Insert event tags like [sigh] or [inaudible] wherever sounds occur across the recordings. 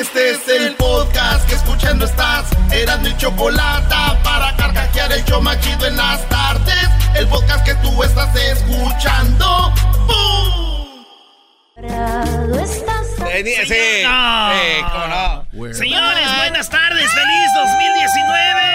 Este es el podcast que escuchando estás. Eran mi chocolate para carcajear el yo machido en las tardes. El podcast que tú estás escuchando. ¡Bum! Sí, sí, cómo no. Señores, buenas tardes, feliz 2019.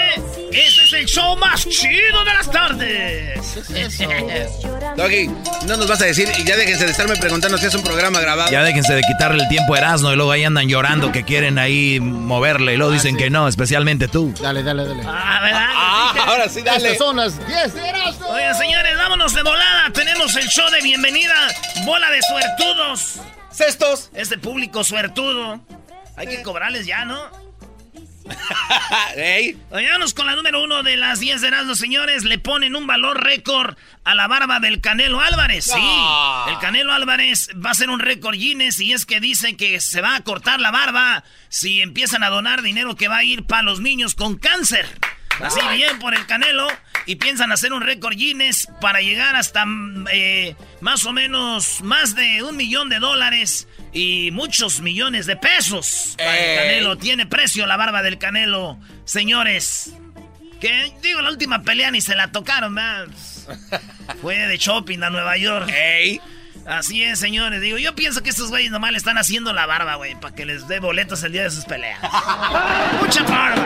Este es el show más chido de las tardes. [laughs] Doggy, no nos vas a decir, y ya déjense de estarme preguntando si es un programa grabado. Ya déjense de quitarle el tiempo a Erasmo y luego ahí andan llorando que quieren ahí moverle y luego dicen que no, especialmente tú. Dale, dale, dale. Ah, ¿verdad? Ah, ahora sí, dale. Estas son las 10 de Erasmo. Oigan, señores, vámonos de volada. Tenemos el show de bienvenida. Bola de suertudos. Cestos. Este público suertudo. Hay que cobrarles ya, ¿no? [laughs] Ey. Vámonos con la número uno de las 10 de Erasmo, señores. Le ponen un valor récord a la barba del Canelo Álvarez. Sí, Ah. el Canelo Álvarez va a ser un récord Guinness y es que dicen que se va a cortar la barba si empiezan a donar dinero que va a ir para los niños con cáncer. Así bien por el Canelo y piensan hacer un récord Guinness para llegar hasta mm, eh, más o menos más de un millón de dólares y muchos millones de pesos. Para el Ey. Canelo tiene precio la barba del Canelo, señores. Que digo, la última pelea ni se la tocaron, ¿verdad? [laughs] Fue de shopping a Nueva York. Ey. Así es, señores. Digo, yo pienso que estos güeyes nomás le están haciendo la barba, güey, para que les dé boletos el día de sus peleas. [laughs] Mucha barba.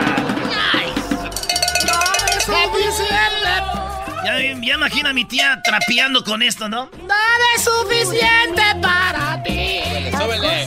Ay. Ya, ya imagino a mi tía trapeando con esto, ¿no? Nada es suficiente para ti. Súbele.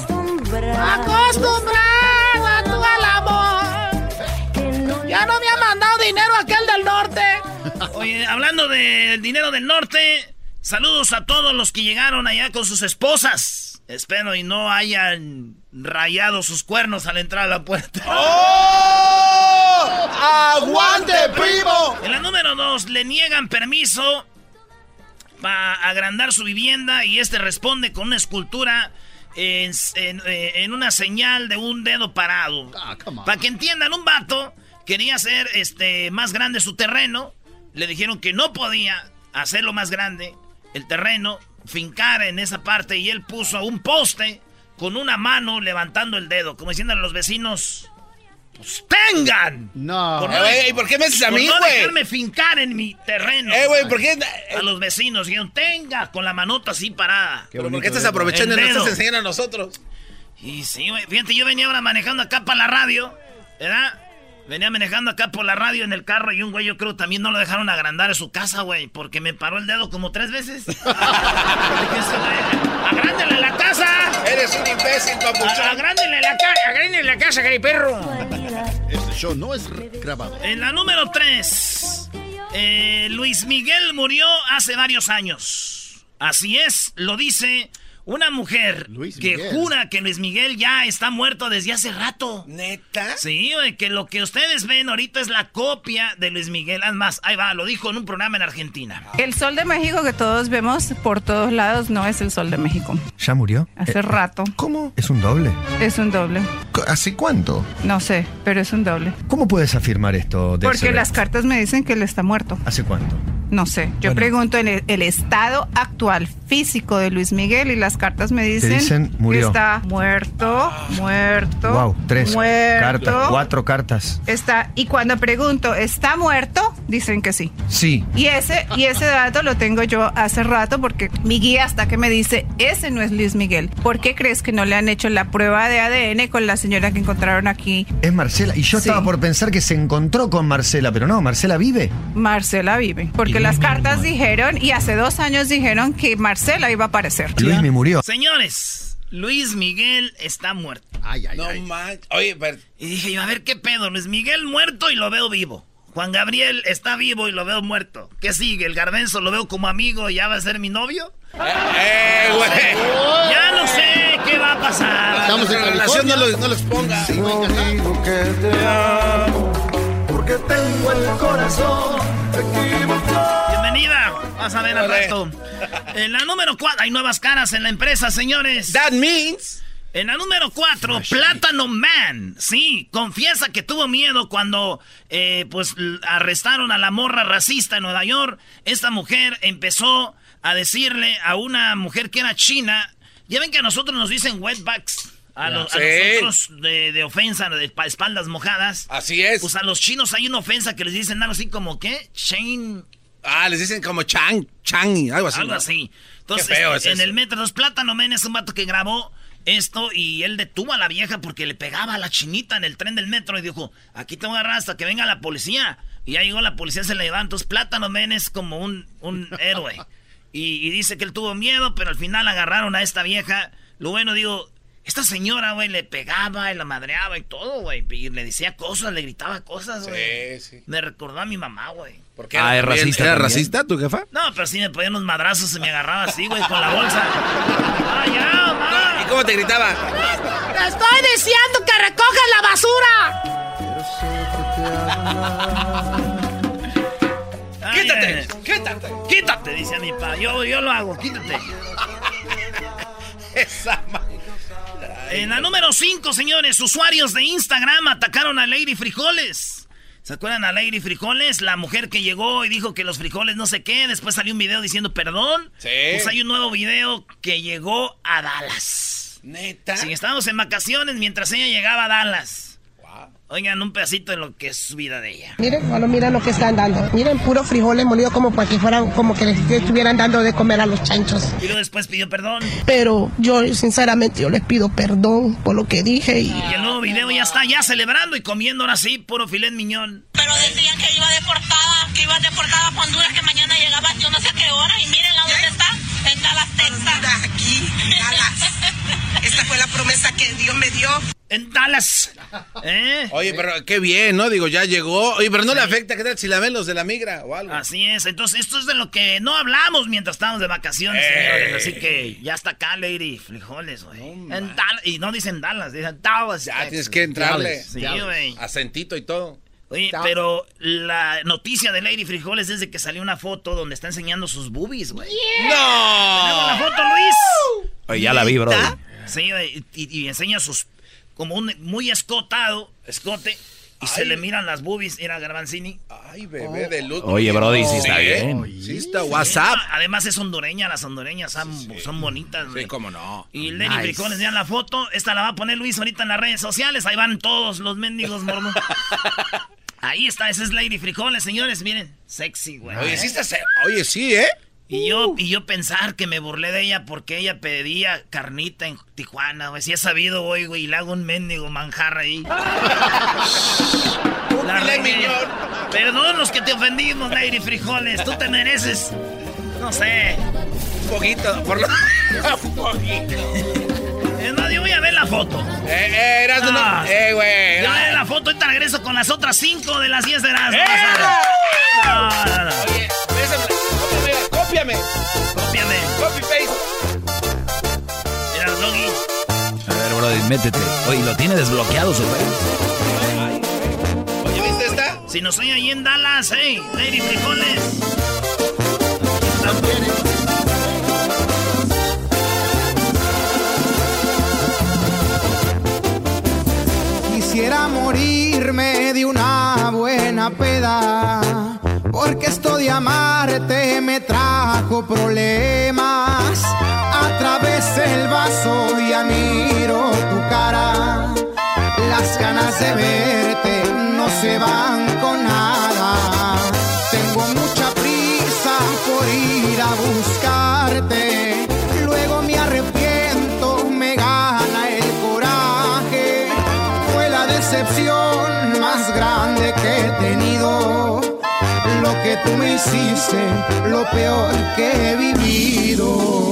Acostumbrada tú al amor. Ya no me ha mandado dinero aquel del norte. [laughs] Oye, hablando del dinero del norte, saludos a todos los que llegaron allá con sus esposas. Espero y no hayan rayado sus cuernos al entrar a la puerta. ¡Oh! ¡Aguante, primo! En la número dos, le niegan permiso para agrandar su vivienda y este responde con una escultura en, en- eh, en una señal de un dedo parado. Ah. Para que entiendan, un vato quería hacer este, más grande su terreno. Le dijeron que no podía hacerlo más grande, el terreno, fincar en esa parte. Y él puso un poste con una mano levantando el dedo, como diciéndole a los vecinos: Pues tengan. No. Por Eh, güey, ¿y por qué me haces a mí, no güey? dejarme fincar en mi terreno. Eh, güey, ¿por qué? A los vecinos dijeron: Tenga, con la manota así parada. ¿Pero por qué estás aprovechando y no estás enseñando a nosotros? Y sí, güey. Fíjate, yo venía ahora manejando acá para la radio, ¿verdad? Venía manejando acá por la radio en el carro y un güey, yo creo, también no lo dejaron agrandar a su casa, güey, porque me paró el dedo como tres veces. [laughs] Dije, "Ese güey, ¡Agrándale la casa! Eres un imbécil, papuchón. ¡Agrándale la, ca agrándale la casa, gay perro! Este show no es grabado. En la número 3, Luis Miguel murió hace varios años. Así es, lo dice una mujer Luis que Miguel. jura que Luis Miguel ya está muerto desde hace rato. ¿Neta? Sí, güey, que lo que ustedes ven ahorita es la copia de Luis Miguel. Además, ahí va, lo dijo en un programa en Argentina. El sol de México que todos vemos por todos lados no es el sol de México. ¿Ya murió? Hace rato. ¿Cómo? ¿Es un doble? Es un doble. ¿Hace cuánto? No sé, pero es un doble. ¿Cómo puedes afirmar esto? de Porque las cartas me dicen que él está muerto. ¿Hace cuánto? No sé. Yo Bueno. pregunto el, el estado actual físico de Luis Miguel y las cartas me dicen, dicen, murió. que está muerto, muerto, Wow, tres muerto. cartas, cuatro cartas. Está, y cuando pregunto, ¿está muerto? Dicen que sí. Sí. Y ese, y ese dato lo tengo yo hace rato porque mi guía hasta que me dice, ese no es Luis Miguel. ¿Por qué crees que no le han hecho la prueba de ADN con la señora que encontraron aquí? Es Marcela. Y yo Sí. estaba por pensar que se encontró con Marcela, pero no, Marcela vive. Marcela vive. Porque Las cartas dijeron, y hace dos años dijeron que Marcela iba a aparecer. Luis me murió. Señores, Luis Miguel está muerto. Ay, ay, No ay. manches. Oye, pero... Y dije yo, a ver qué pedo, Luis Miguel muerto y lo veo vivo. Juan Gabriel está vivo y lo veo muerto. ¿Qué sigue? ¿El garbenzo lo veo como amigo y ya va a ser mi novio? ¡Eh, güey! Ya no sé qué va a pasar. Estamos en relación no lo, no lo exponga. Sí, güey, Bienvenida. Vas a ver al rato. En la número 4, hay nuevas caras en la empresa, señores. That means... En la número 4, Plátano Man. Sí, confiesa que tuvo miedo cuando eh, pues arrestaron a la morra racista en Nueva York. Esta mujer empezó a decirle a una mujer que era china. Ya ven que a nosotros nos dicen wetbacks. A, los, a Sí. nosotros de, de ofensa, de pa- espaldas mojadas. Así es. Pues a los chinos hay una ofensa que les dicen algo así como, ¿qué? Shane, Ah, les dicen como Chang, Chang, algo así. algo así. Entonces, Qué feo es en eso. el metro dos Plátano Men es un vato que grabó esto y él detuvo a la vieja porque le pegaba a la chinita en el tren del metro y dijo, aquí te voy a agarrar hasta que venga la policía. Y ya llegó la policía, se le llevaron. Entonces Plátano Men es como un, un [laughs] héroe. Y, y dice que él tuvo miedo, pero al final agarraron a esta vieja. Lo bueno, digo, esta señora, güey, le pegaba y la madreaba y todo, güey. Y le decía cosas, le gritaba cosas, güey. Sí, sí. Me recordó a mi mamá, güey. ¿Por qué? Ah, es racista ¿Era racista tu jefa? No, pero sí me ponía unos madrazos y me agarraba así, güey, con la bolsa. ¡Ah, ya, mamá! ¿Y cómo te gritaba? ¡Te estoy diciendo que recojas la basura! Ay, ¡Quítate! ay, ¡Quítate! ¡Quítate! Dice mi pa. Yo, yo lo hago, quítate. [laughs] Esa ma- En la número 5, señores, usuarios de Instagram atacaron a Lady Frijoles. ¿Se acuerdan a Lady Frijoles? La mujer que llegó y dijo que los frijoles no sé qué. Después salió un video diciendo perdón. Sí. Pues hay un nuevo video que llegó a Dallas. ¿Neta? Sí, estábamos en vacaciones mientras ella llegaba a Dallas. Oigan, un pedacito de lo que es su vida de ella. Miren, bueno, miren lo que están dando. Miren, puros frijoles molidos como para que fueran, como que les estuvieran dando de comer a los chanchos. Y luego después pidió perdón. Pero yo, sinceramente, yo les pido perdón por lo que dije y Y el nuevo video ya está ya celebrando y comiendo ahora sí puro filet miñón. Pero decían que iba deportada, que iba deportada a Honduras, que mañana llegaba yo no sé a qué hora. Y miren a dónde está, en Dallas, Texas. aquí, la promesa que Dios me dio. En Dallas. ¿Eh? Oye, pero qué bien, ¿no? Digo, ya llegó. Oye, pero no le afecta, ¿qué tal si la ven los de la migra o algo? Así es. Entonces, esto es de lo que no hablamos mientras estábamos de vacaciones, Ey. señores. Así que ya está acá, Lady. Frijoles, güey. En Dallas. Y no dicen Dallas, dicen Dallas. Ya Texas. tienes que entrarle. Sí, güey. Acentito y todo. Oye, pero la noticia de Lady Frijoles es de que salió una foto donde está enseñando sus boobies, güey. ¿Tenemos la ¡No! foto, Luis? Oye, ya la vi, bro. Sí, güey, y, y enseña sus. Como un muy escotado, escote. Y se le miran las boobies. Era Garbanzini. Ay, bebé de luz. Oye, Brody, sí está Sí, bien. Sí está WhatsApp. Además es hondureña, las hondureñas son, son bonitas, güey. Sí, cómo no. Y Lenny Nice. Frijoles, vean la foto. Esta la va a poner Luis ahorita en las redes sociales. Ahí van todos los mendigos mormos. [laughs] Ahí está, esa es Lady Frijoles, señores. Miren, sexy, güey. Oye, sí está se- Oye, sí, ¿eh? Y yo, y yo pensar que me burlé de ella porque ella pedía carnita en Tijuana, güey. Si he sabido hoy, güey, y le hago un mendigo manjar ahí. [laughs] La. Perdón los que te ofendimos, Lady Frijoles. Tú te mereces, no sé. Un poquito, por lo... Un poquito. Es más, yo voy a ver la foto. Eh, eh, Erasmo, no. Ah. Eh, güey. Yo voy a ver la foto, ahorita regreso con las otras cinco de las 10 de las. No, no, no. Oye, bésame. Cópiame, cópiame. Copy paste. Mira, Doggy. A ver, Brody, métete. Oye, ¿lo tiene desbloqueado su? Oye, ¿viste esta? Si no soy ahí en Dallas, hey, Lady Frijoles. Quisiera morirme de una buena peda, porque esto de amarte me trajo problemas. A través del vaso ya miro tu cara, las ganas de verte no se van con nada. Tengo mucha prisa por ir a buscarte, que tú me hiciste, lo peor que he vivido.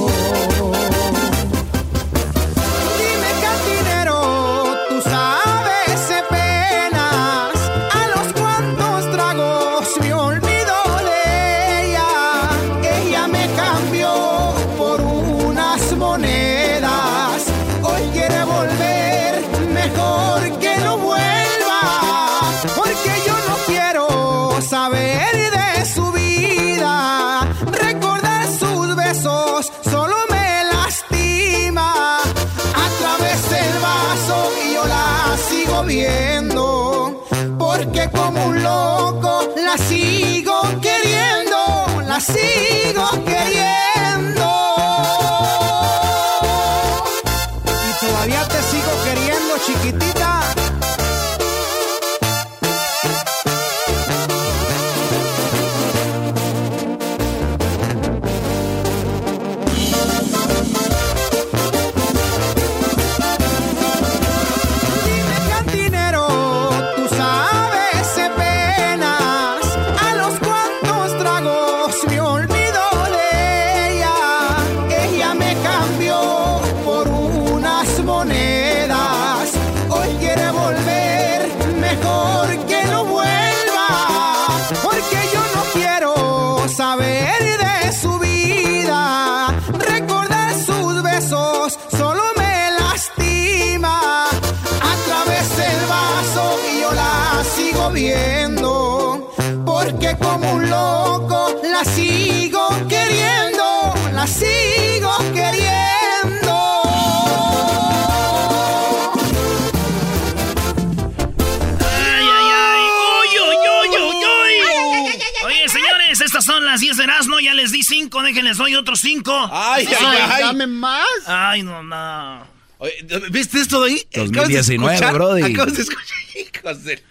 Otros 5. Ay, ay, ay. Dame más. Ay, no, no. Oye, ¿Viste esto de ahí? 2019, Acabas de brody. Acabas de escuchar, [laughs] hijos de-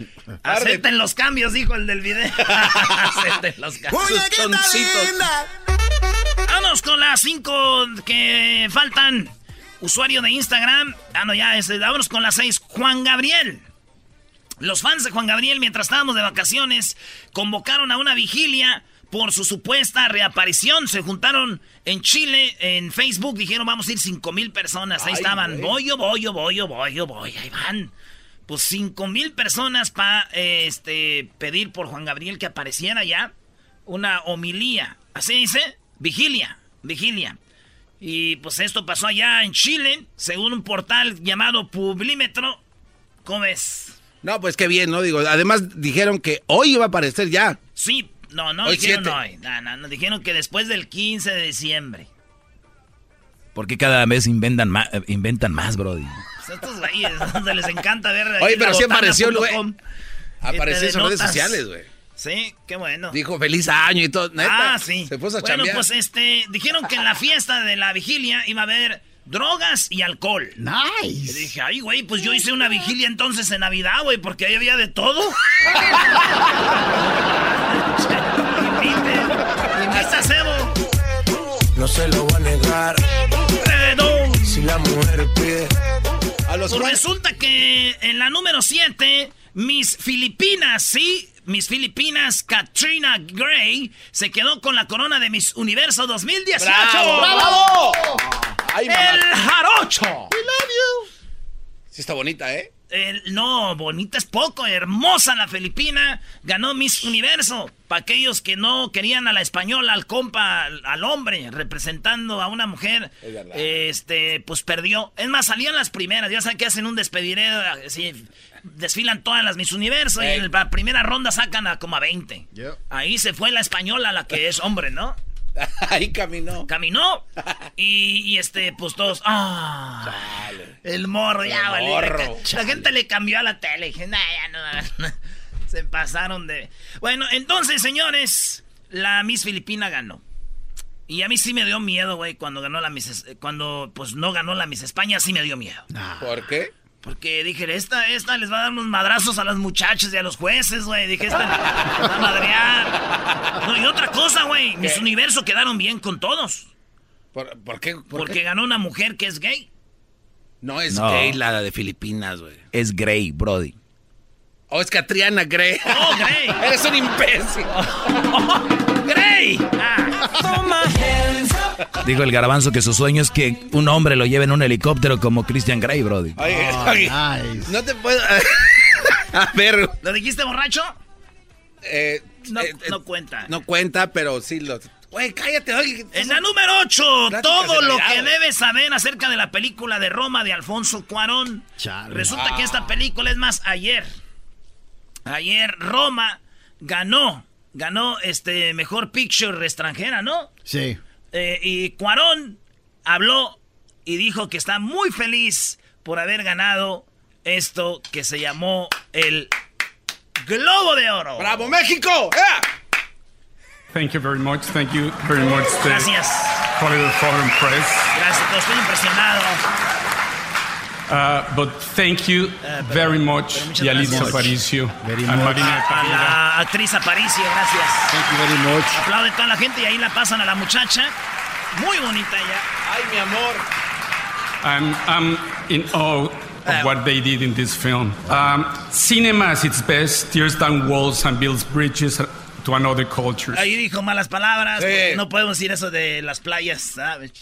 Acepten los cambios, dijo el del video. [laughs] Acepten los cambios. Vamos con las 5 que faltan. Usuario de Instagram. Ah, no, ya, este, vámonos con las 6. Juan Gabriel. Los fans de Juan Gabriel, mientras estábamos de vacaciones, convocaron a una vigilia por su supuesta reaparición. Se juntaron en Chile, en Facebook, dijeron vamos a ir 5 mil personas. Ahí Ay, estaban, voy, yo voy, yo voy, yo voy, yo voy, ahí van. Pues 5 mil personas para este, pedir por Juan Gabriel que apareciera ya una homilía. ¿Así dice? Vigilia, vigilia. Y pues esto pasó allá en Chile, según un portal llamado Publímetro. ¿Cómo ves? No, pues qué bien, ¿no? Digo, además dijeron que hoy iba a aparecer ya. Sí, no, no Hoy dijeron siete. hoy. No, no, no, dijeron que después del 15 de diciembre. Porque cada vez inventan más, inventan más, Brody. Pues estos güeyes, [laughs] donde les encanta ver. Oye, pero sí apareció el güey. Apareció en sus redes sociales, güey. Sí, qué bueno. Dijo feliz año y todo. Neta, ah, sí. Se puso a bueno, chambear. pues este, dijeron que en la fiesta de la vigilia iba a haber drogas y alcohol. Y Nice. dije, ay, güey, pues yo hice una vigilia entonces en Navidad, güey, porque ahí había de todo. [laughs] Invite, invita Cebo. No se lo voy a negar. Redón. Si la mujer pide. a los Pues resulta que en la número 7, mis Filipinas, sí, mis Filipinas, Katrina Gray, se quedó con la corona de Miss Universo 2018. ¡Bravo! ¡Bravo! Ay, ¡El jarocho! Sí está bonita, ¿eh? No, bonita es poco, hermosa la Filipina, ganó Miss Universo. Para aquellos que no querían a la española, al compa, al, al hombre, representando a una mujer, Es este, pues perdió. Es más, salían las primeras, ya saben que hacen un despediré, así, desfilan todas las Miss Universo y en la primera ronda sacan a como a 20. Yo. Ahí se fue la española, la que es hombre, ¿no? [laughs] Ahí caminó. Caminó [laughs] y, y, este, pues todos, ah, el morro, ya, El valió. morro. La gente le cambió a la tele. Dije, nah, ya [laughs] no. Se pasaron de. Bueno, entonces, señores, la Miss Filipina ganó. Y a mí sí me dio miedo, güey, cuando ganó la Miss. Cuando, pues, no ganó la Miss España, sí me dio miedo. ¿Por qué? Porque dije, esta, esta les va a dar unos madrazos a las muchachas y a los jueces, güey. Dije, esta les va a madrear. No, y otra cosa, güey. Mis universo quedaron bien con todos. ¿Por, por qué? ¿Por Porque qué? ganó una mujer que es gay. No es No. gay la de Filipinas, güey. Es Grey, Brody. Oh, es Catriana Gray. ¡Oh, Grey! [laughs] Eres un imbécil. [laughs] ¡Grey! Ah, Dijo el garbanzo que su sueño es que un hombre lo lleve en un helicóptero como Christian Grey, Brody. Oye, Oh, [laughs] oye, nice. no te puedo... a ver... ¿Lo dijiste borracho? eh, No, eh, no eh, cuenta. No cuenta, pero sí lo... Güey, cállate, oye. En la número 8, Pláticas todo lo que debes saber acerca de la película de Roma de Alfonso Cuarón. Chale. Resulta que esta película es más ayer. Ayer Roma ganó, ganó este mejor picture extranjera, ¿no? Sí. Eh, y Cuarón habló y dijo que está muy feliz por haber ganado esto que se llamó el Globo de Oro. ¡Bravo, México! ¡Eh! Thank you very much. Thank you very much. The Gracias. Hollywood Foreign Press. Gracias, estoy impresionado. Uh, but thank you very much, Yalitza gracias. Aparicio Very and much. Marina A Tapia. la actriz Aparicio, gracias. Thank you very much. Aplaude toda la gente y ahí la pasan a la muchacha. Muy bonita ella. Ay, mi amor. I'm, I'm in awe of what they did in this film. Um, cinema at its best tears down walls and builds bridges to another culture. Ahí dijo malas palabras. Sí. porque No podemos decir eso de las playas, ¿sabes?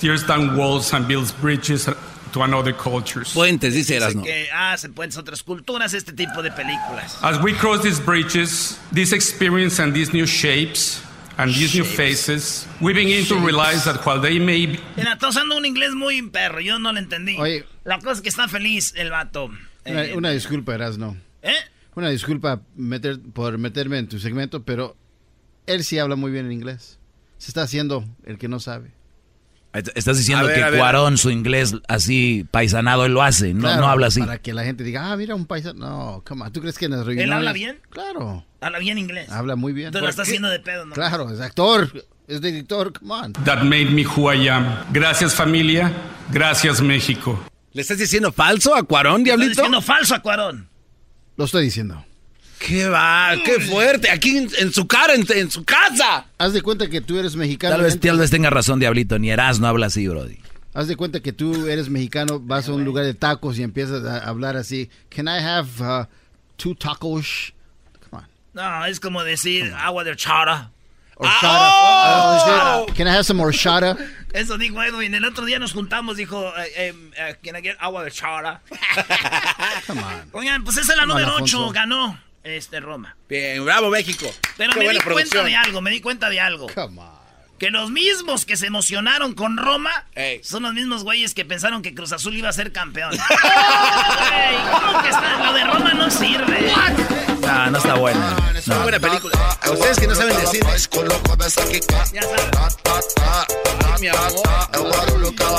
Tears down walls and builds bridges to another cultures. Puentes, dice Dice Erasmo. que hacen puentes a otras culturas, este tipo de películas. As we cross these bridges, this experience and these new shapes and these new faces, we begin to realize that while they may be, Mira, está usando un inglés muy perro, yo no lo entendí. Oye. La cosa es que está feliz el vato. Una, Eh, una disculpa, Erasno. ¿Eh? Una disculpa meter, por meterme en tu segmento, pero él sí habla muy bien en inglés. Se está haciendo el que no sabe. Estás diciendo A ver, que. Cuarón, su inglés así paisanado, él lo hace, no, Claro, no habla así. Para que la gente diga, ah, mira, un paisano. No, come on. ¿Tú crees que en las reuniones... habla bien? Claro, Habla bien inglés. habla muy bien. Entonces lo está ¿Por qué? haciendo de pedo, ¿no? Claro, es actor, es director, come on. that made me who I am. Gracias familia, gracias México. ¿Le estás diciendo falso a Cuarón, diablito? diciendo falso a Cuarón. Lo estoy diciendo. ¿Qué va? ¡Qué fuerte! Aquí en, en su cara, en, en su casa. Haz de cuenta que tú eres mexicano. Tal vez, tal vez tenga razón, Diablito, ni Eras no habla así, Brody. Haz de cuenta que tú eres mexicano, vas a un lugar de tacos y empiezas a hablar así. Can I have uh, two tacos? Come on. No, es como decir agua de chara. Horchata. Ah, Uh, decir, Can I have some horchata? Eso dijo Edwin. El otro día nos juntamos, dijo, eh, eh, eh, ¿Can I get agua de chara? [laughs] Come on. Oigan, pues esa es la Come número 8, Alfonso. ganó este Roma. Bien, bravo México. Pero Qué me di cuenta de algo, me di cuenta de algo. Come on. Que los mismos que se emocionaron con Roma Ey. son los mismos güeyes que pensaron que Cruz Azul iba a ser campeón. [laughs] Ey, ¿cómo que está? Lo de Roma no sirve. No, no está buena. Es una buena película. A ustedes que no saben decir. Ya sabes. Ay, mi amor.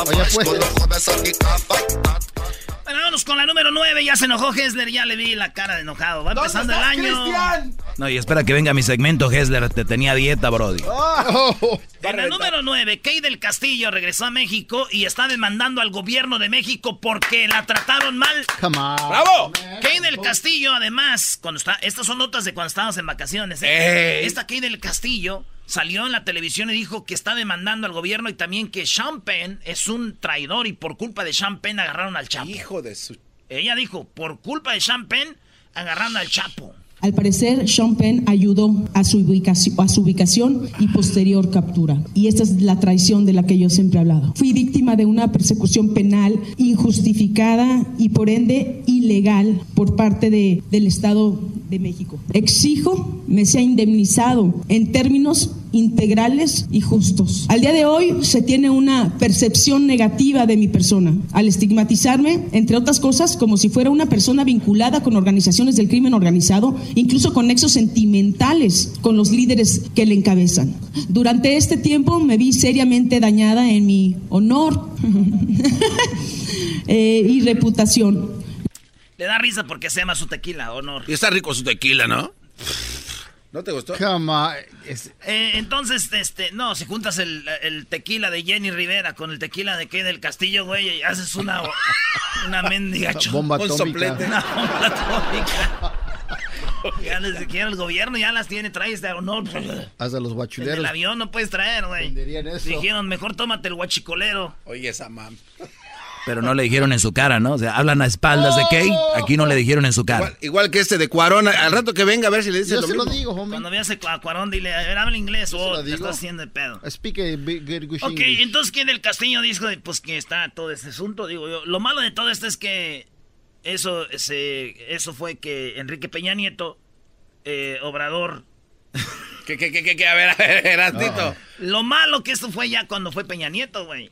Oye, pues. Bueno, vámonos con la número 9. Ya se enojó Hessler, ya le vi la cara de enojado. Va empezando el año. No, y espera que venga mi segmento, Hessler. Te tenía dieta, Brody. Oh, En la número 9, Kay del Castillo regresó a México y está demandando al gobierno de México porque la trataron mal. come on. ¡Bravo! Kay del Castillo, además, cuando está, estas son notas de cuando estábamos en vacaciones. ¿eh? Esta Kay del Castillo salió en la televisión y dijo que está demandando al gobierno y también que Sean Penn es un traidor y por culpa de Sean Penn agarraron al Chapo. Hijo de su. Ella dijo, por culpa de Sean Penn agarraron al Chapo. Al parecer, Sean Penn ayudó a su, ubicación, a su ubicación y posterior captura. Y esta es la traición de la que yo siempre he hablado. Fui víctima de una persecución penal injustificada y por ende ilegal por parte de- del Estado de México. Exijo me sea indemnizado en términos integrales y justos. Al día de hoy se tiene una percepción negativa de mi persona, al estigmatizarme, entre otras cosas, como si fuera una persona vinculada con organizaciones del crimen organizado, incluso con nexos sentimentales con los líderes que le encabezan. Durante este tiempo me vi seriamente dañada en mi honor [laughs] eh, y reputación. Le da risa porque se llama su tequila, honor. Y está rico su tequila, ¿no? ¿No te gustó? Come on. Es- Eh, entonces, este, no, si juntas el, el tequila de Jenny Rivera con el tequila de Kay del Castillo, güey, y haces una, una mendiga Bomba Un soplete. Una bomba atómica. [laughs] Ya les quiere el gobierno, ya las tiene, traes de honor. Hasta los El guachuleros. del avión no puedes traer, güey. Venderían eso. Dijeron, mejor tómate el guachicolero. Oye, esa mam. Pero no le dijeron en su cara, ¿no? O sea, hablan a espaldas de Kay. Aquí no le dijeron en su cara. Igual, igual que este de Cuarón. Al rato que venga a ver si le dice Yo lo se lo mismo. digo, homie. Cuando veas a Cuarón, dile, a ver, habla inglés o lo te estás haciendo de pedo. Speak a big, good English. Ok, entonces, ¿quién del Castillo dijo pues que está todo este asunto? Digo yo, lo malo de todo esto es que eso, se, eso fue que Enrique Peña Nieto, eh, Obrador, [laughs] ¿Qué, qué, qué, qué, qué? A ver, a ver, [laughs] Erasnito. lo malo que esto fue ya cuando fue Peña Nieto, güey.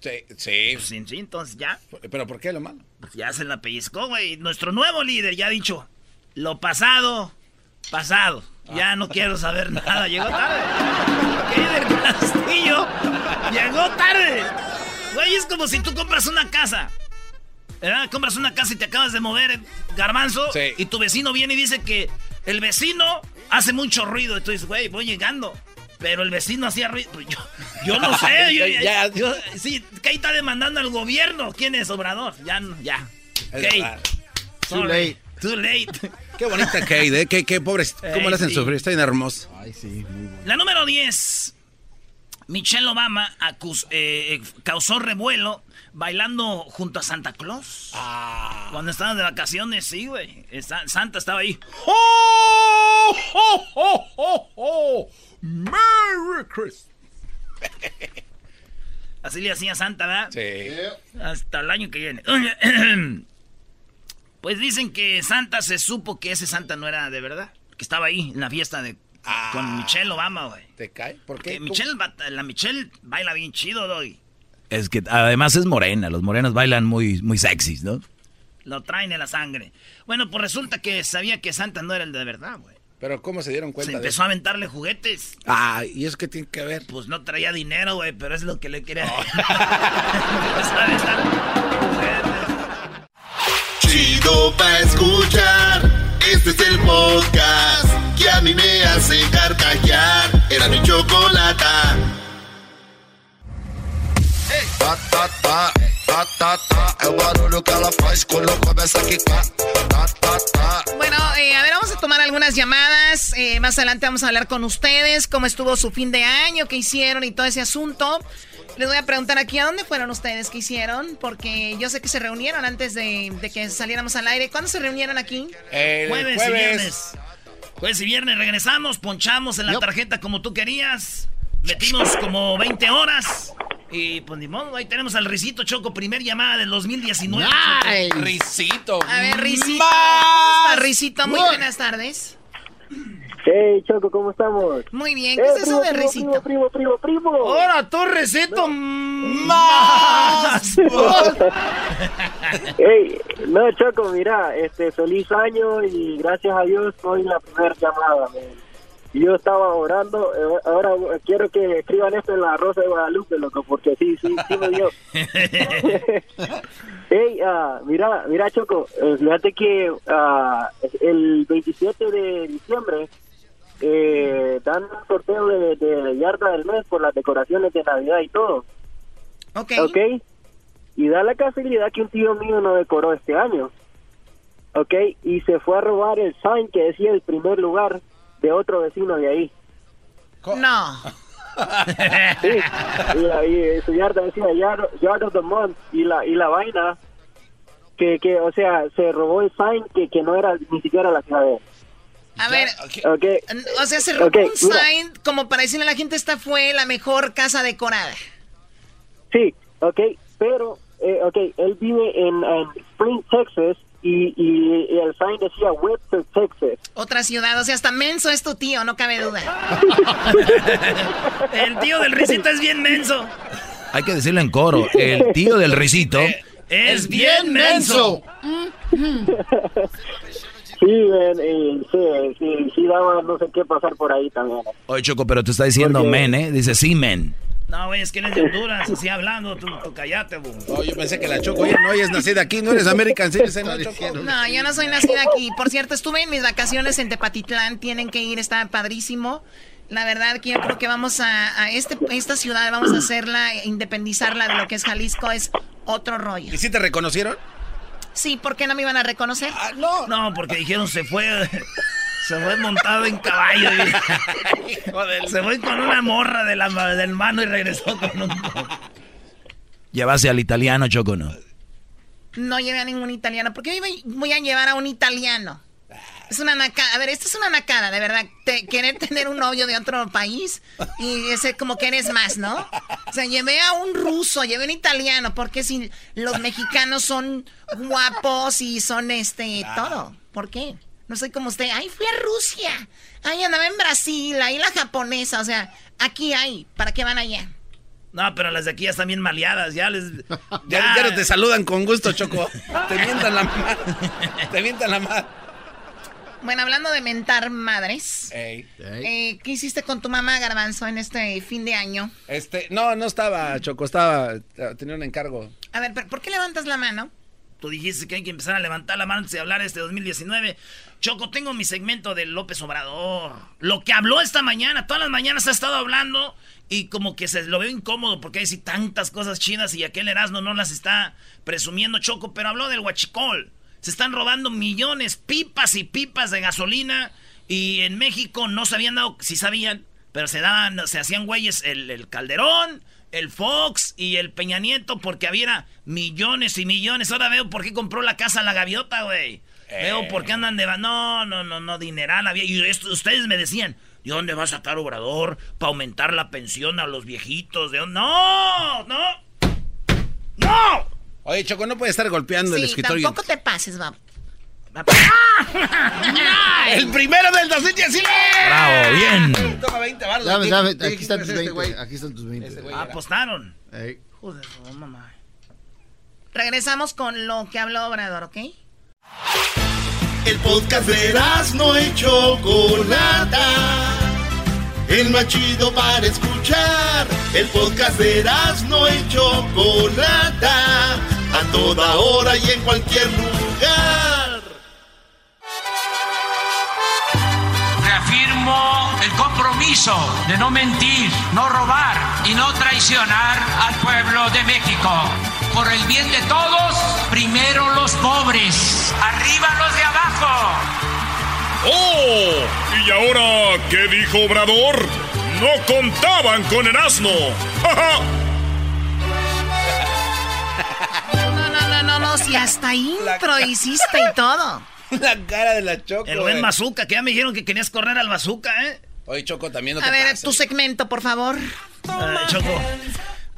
Sí, sí. Pues sí, sí, entonces ya, ¿Pero por qué lo malo? pues ya se la pellizcó, güey. Nuestro nuevo líder ya ha dicho, lo pasado, pasado. Ya no quiero saber nada, llegó tarde. ¿Qué del Castillo? Llegó tarde. Güey, es como si tú compras una casa. ¿Verdad? Compras una casa y te acabas de mover, garbanzo. Sí. Y tu vecino viene y dice que el vecino hace mucho ruido. Y tú dices, güey, voy llegando. Pero el vecino hacía ruido. Pues yo, yo no [laughs] sé. yo, ya, yo, sí, Kay está demandando al gobierno. ¿Quién es Obrador? Ya, no, ya. Kay. Too late. Too late. Qué bonita [laughs] Kate, ¿eh? Qué, qué pobres. ¿Cómo le hacen sí. sufrir? Está bien hermoso. Ay, sí, muy bueno. La número 10. Michelle Obama acus- eh, eh, causó revuelo bailando junto a Santa Claus. Cuando estaban de vacaciones, sí, güey. Santa estaba ahí. ¡Oh, oh, oh, oh, oh! ¡Merry Christmas! Así le hacía Santa, ¿verdad? Sí. Hasta el año que viene. [clears throat] Pues dicen que Santa se supo que ese Santa no era de verdad. Que estaba ahí en la fiesta de con Michelle Obama, güey. ¿Te cae? ¿Por qué? Que Michelle, la Michelle baila bien chido, doy. Es que además es morena, los morenos bailan muy, muy sexys, ¿no? Lo traen en la sangre. Bueno, pues resulta que sabía que Santa no era el de verdad, güey. Pero ¿cómo se dieron Se cuenta de empezó a aventarle juguetes. Ah, ¿y eso qué tiene que ver? Pues no traía dinero, güey, pero es lo que le quería. [laughs] Empezó a juguetes. Chido pa' escuchar. Este es el podcast que a mí me hace carcajear. Era mi chocolata. Tá, tá, tá, tá, tá, tá. É o barulho que ela faz quando começa a quicar. Tá, tá, tá. Bueno, eh, a ver, vamos a tomar algunas llamadas. Eh, más adelante vamos a hablar con ustedes, cómo estuvo su fin de año, qué hicieron y todo ese asunto. Les voy a preguntar aquí, ¿a dónde fueron ustedes? ¿Qué hicieron? Porque yo sé que se reunieron antes de, de que saliéramos al aire. ¿Cuándo se reunieron aquí? El Jueves, y viernes. Jueves y viernes regresamos, ponchamos en la tarjeta como tú querías. Metimos como 20 horas. Y pues ni modo, ahí tenemos al Risito Choco, primer llamada del 2019. Nice. Risito. A ver, Risito. ¿Cómo está? Muy buenas tardes. Hey, Choco, ¿cómo estamos? Muy bien, ¿qué es eso de Risito? Primo, primo, primo, primo. Ahora tú, Risito, más. [laughs] Hey, no, Choco, mira, este, feliz año y gracias a Dios soy la primera llamada. man. Yo estaba orando, eh, ahora quiero que escriban esto en la Rosa de Guadalupe, loco, porque sí, sí, sí me dio. [laughs] Hey, ah, mira, mira Choco, eh, fíjate que ah, el 27 de diciembre eh, dan un sorteo de, de yarda del mes por las decoraciones de Navidad y todo. Ok. ¿Ok? Y da la casualidad que un tío mío no decoró este año. ¿Ok? Y se fue a robar el sign que decía el primer lugar de otro vecino de ahí. No. [laughs] Sí. Y, la- y su yarda decía yard, Yard of the Month. Y la, y la vaina, que, que, o sea, se robó el sign que, que no era ni siquiera la ciudad de él. A ver, o sea, se robó Ok, un mira. sign como para decirle a la gente esta fue la mejor casa decorada. Sí, ok, pero, eh, ok, él vive en, en Spring, Texas, y, y, y el sign decía Webster, Texas. Otra ciudad, o sea, hasta menso es tu tío, no cabe duda. [laughs] El tío del Risito es bien menso. Hay que decirlo en coro. El tío del risito. [laughs] Es bien menso. [laughs] Sí, men, y sí, sí, sí daba no sé qué pasar por ahí también. Oye, Choco, pero te está diciendo Porque- men, ¿eh? Dice sí, men. No, güey, es que eres de Honduras, así hablando, tú, tú callate, bu. Oh, yo pensé que la Choco, oye, no, ella es nacida aquí, no eres American Citizen, ¿no, Choco? No, yo no soy nacida aquí. Por cierto, estuve en mis vacaciones en Tepatitlán, tienen que ir, está padrísimo. La verdad que yo creo que vamos a, a este, esta ciudad, vamos a hacerla, independizarla de lo que es Jalisco, es otro rollo. ¿Y si te reconocieron? Sí, ¿por qué no me iban a reconocer? no. No, porque dijeron se fue. Se fue montado en caballo. y- se fue con una morra de la, del mano y regresó con un. Llevase al italiano, Choco, ¿no? No llevé a ningún italiano. ¿Por qué voy a llevar a un italiano? Es una nacada. A ver, esto es una nacada, de verdad. Te- querer tener un novio de otro país y ese como que eres más, ¿no? O sea, llevé a un ruso, llevé a un italiano, porque si los mexicanos son guapos y son este todo. ¿Por qué? No soy como usted. Ay, fui a Rusia. Ay, andaba en Brasil, ahí la japonesa. O sea, aquí hay. ¿Para qué van allá? No, pero las de aquí ya están bien maleadas. Ya les. [laughs] Ya, ya no te saludan con gusto, Choco. Te mientan la madre. [laughs] Te mientan la madre. Bueno, hablando de mentar madres. Ey. Eh, ¿Qué hiciste con tu mamá, Garbanzo, en este fin de año? Este, no, no estaba, Choco, estaba, tenía un encargo. A ver, pero ¿por qué levantas la mano? tú dijiste que hay que empezar a levantar la mano antes de hablar este 2019. Choco, tengo mi segmento de López Obrador. Lo que habló esta mañana, todas las mañanas ha estado hablando y como que se lo veo incómodo porque hay tantas cosas chidas y aquel Erasmo no las está presumiendo Choco, pero habló del huachicol. Se están robando millones, pipas y pipas de gasolina y en México no sabían dado, si sabían, pero se daban, se hacían güeyes el, el Calderón, el Fox y el Peña Nieto porque había millones y millones. Ahora veo por qué compró la casa la gaviota, güey. Veo por qué andan de... No, no, no, no, dineral había. Y esto, ustedes me decían, ¿y dónde va a sacar Obrador para aumentar la pensión a los viejitos? ¿De dónde? ¡No! ¡No! ¡No! Oye, Choco, no puede estar golpeando el Sí, escritorio. tampoco te pases, va. [laughs] ¡El primero del 2019! Bravo, bien. Toma 20 baros. Dame, ¿Qué- dame, qué aquí están tus dijiste este 20. güey? aquí están tus 20. güey Ah, era. apostaron. Ey. Joder, su mamá. Regresamos con lo que habló Obrador, ¿ok? El podcast de no y Chocolata. El más chido para escuchar. El podcast de no y Chocolata. A toda hora y en cualquier lugar. Reafirmo el compromiso de no mentir, no robar y no traicionar al pueblo de México. Por el bien de todos, primero los pobres, arriba los de abajo. ¡Oh! ¿Y ahora qué dijo Obrador? No contaban con el asno. ¡Ja, si hasta intro hiciste y todo. [laughs] La cara de la Choco. El buen güey. bazooka, que ya me dijeron que querías correr al bazooka, ¿eh? Oye, Choco, también no te A ver, pases. tu segmento, por favor. Ah, Choco.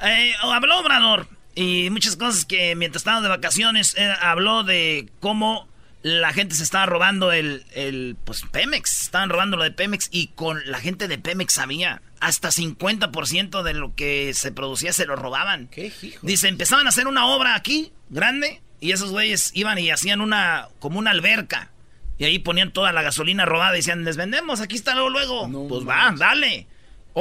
Eh, habló Obrador y muchas cosas que mientras estábamos de vacaciones eh, habló de cómo la gente se estaba robando el, el pues Pemex, estaban robando lo de Pemex y con la gente de Pemex sabía hasta 50% de lo que se producía se lo robaban. ¿Qué hijo? Dice, empezaban a hacer una obra aquí, grande, y esos güeyes iban y hacían una, como una alberca. Y ahí ponían toda la gasolina robada y decían, les vendemos, aquí está luego, luego. pues va, dale.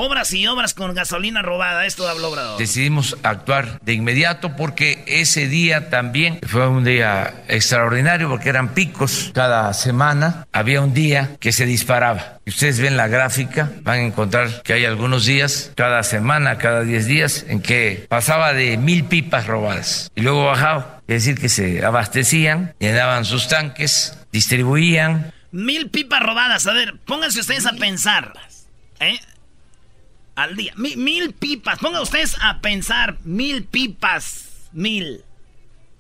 Obras y obras con gasolina robada, esto habló Obrador. Decidimos actuar de inmediato porque ese día también fue un día extraordinario porque eran picos cada semana. Había un día que se disparaba. Ustedes ven la gráfica, van a encontrar que hay algunos días, cada semana, cada 10 días, en que pasaba de mil pipas robadas y luego bajaba. Es decir, que se abastecían, llenaban sus tanques, distribuían. Mil pipas robadas. A ver, pónganse ustedes a pensar. ¿Eh? Al día. Mi- mil pipas. Pongan ustedes a pensar. Mil pipas. Mil.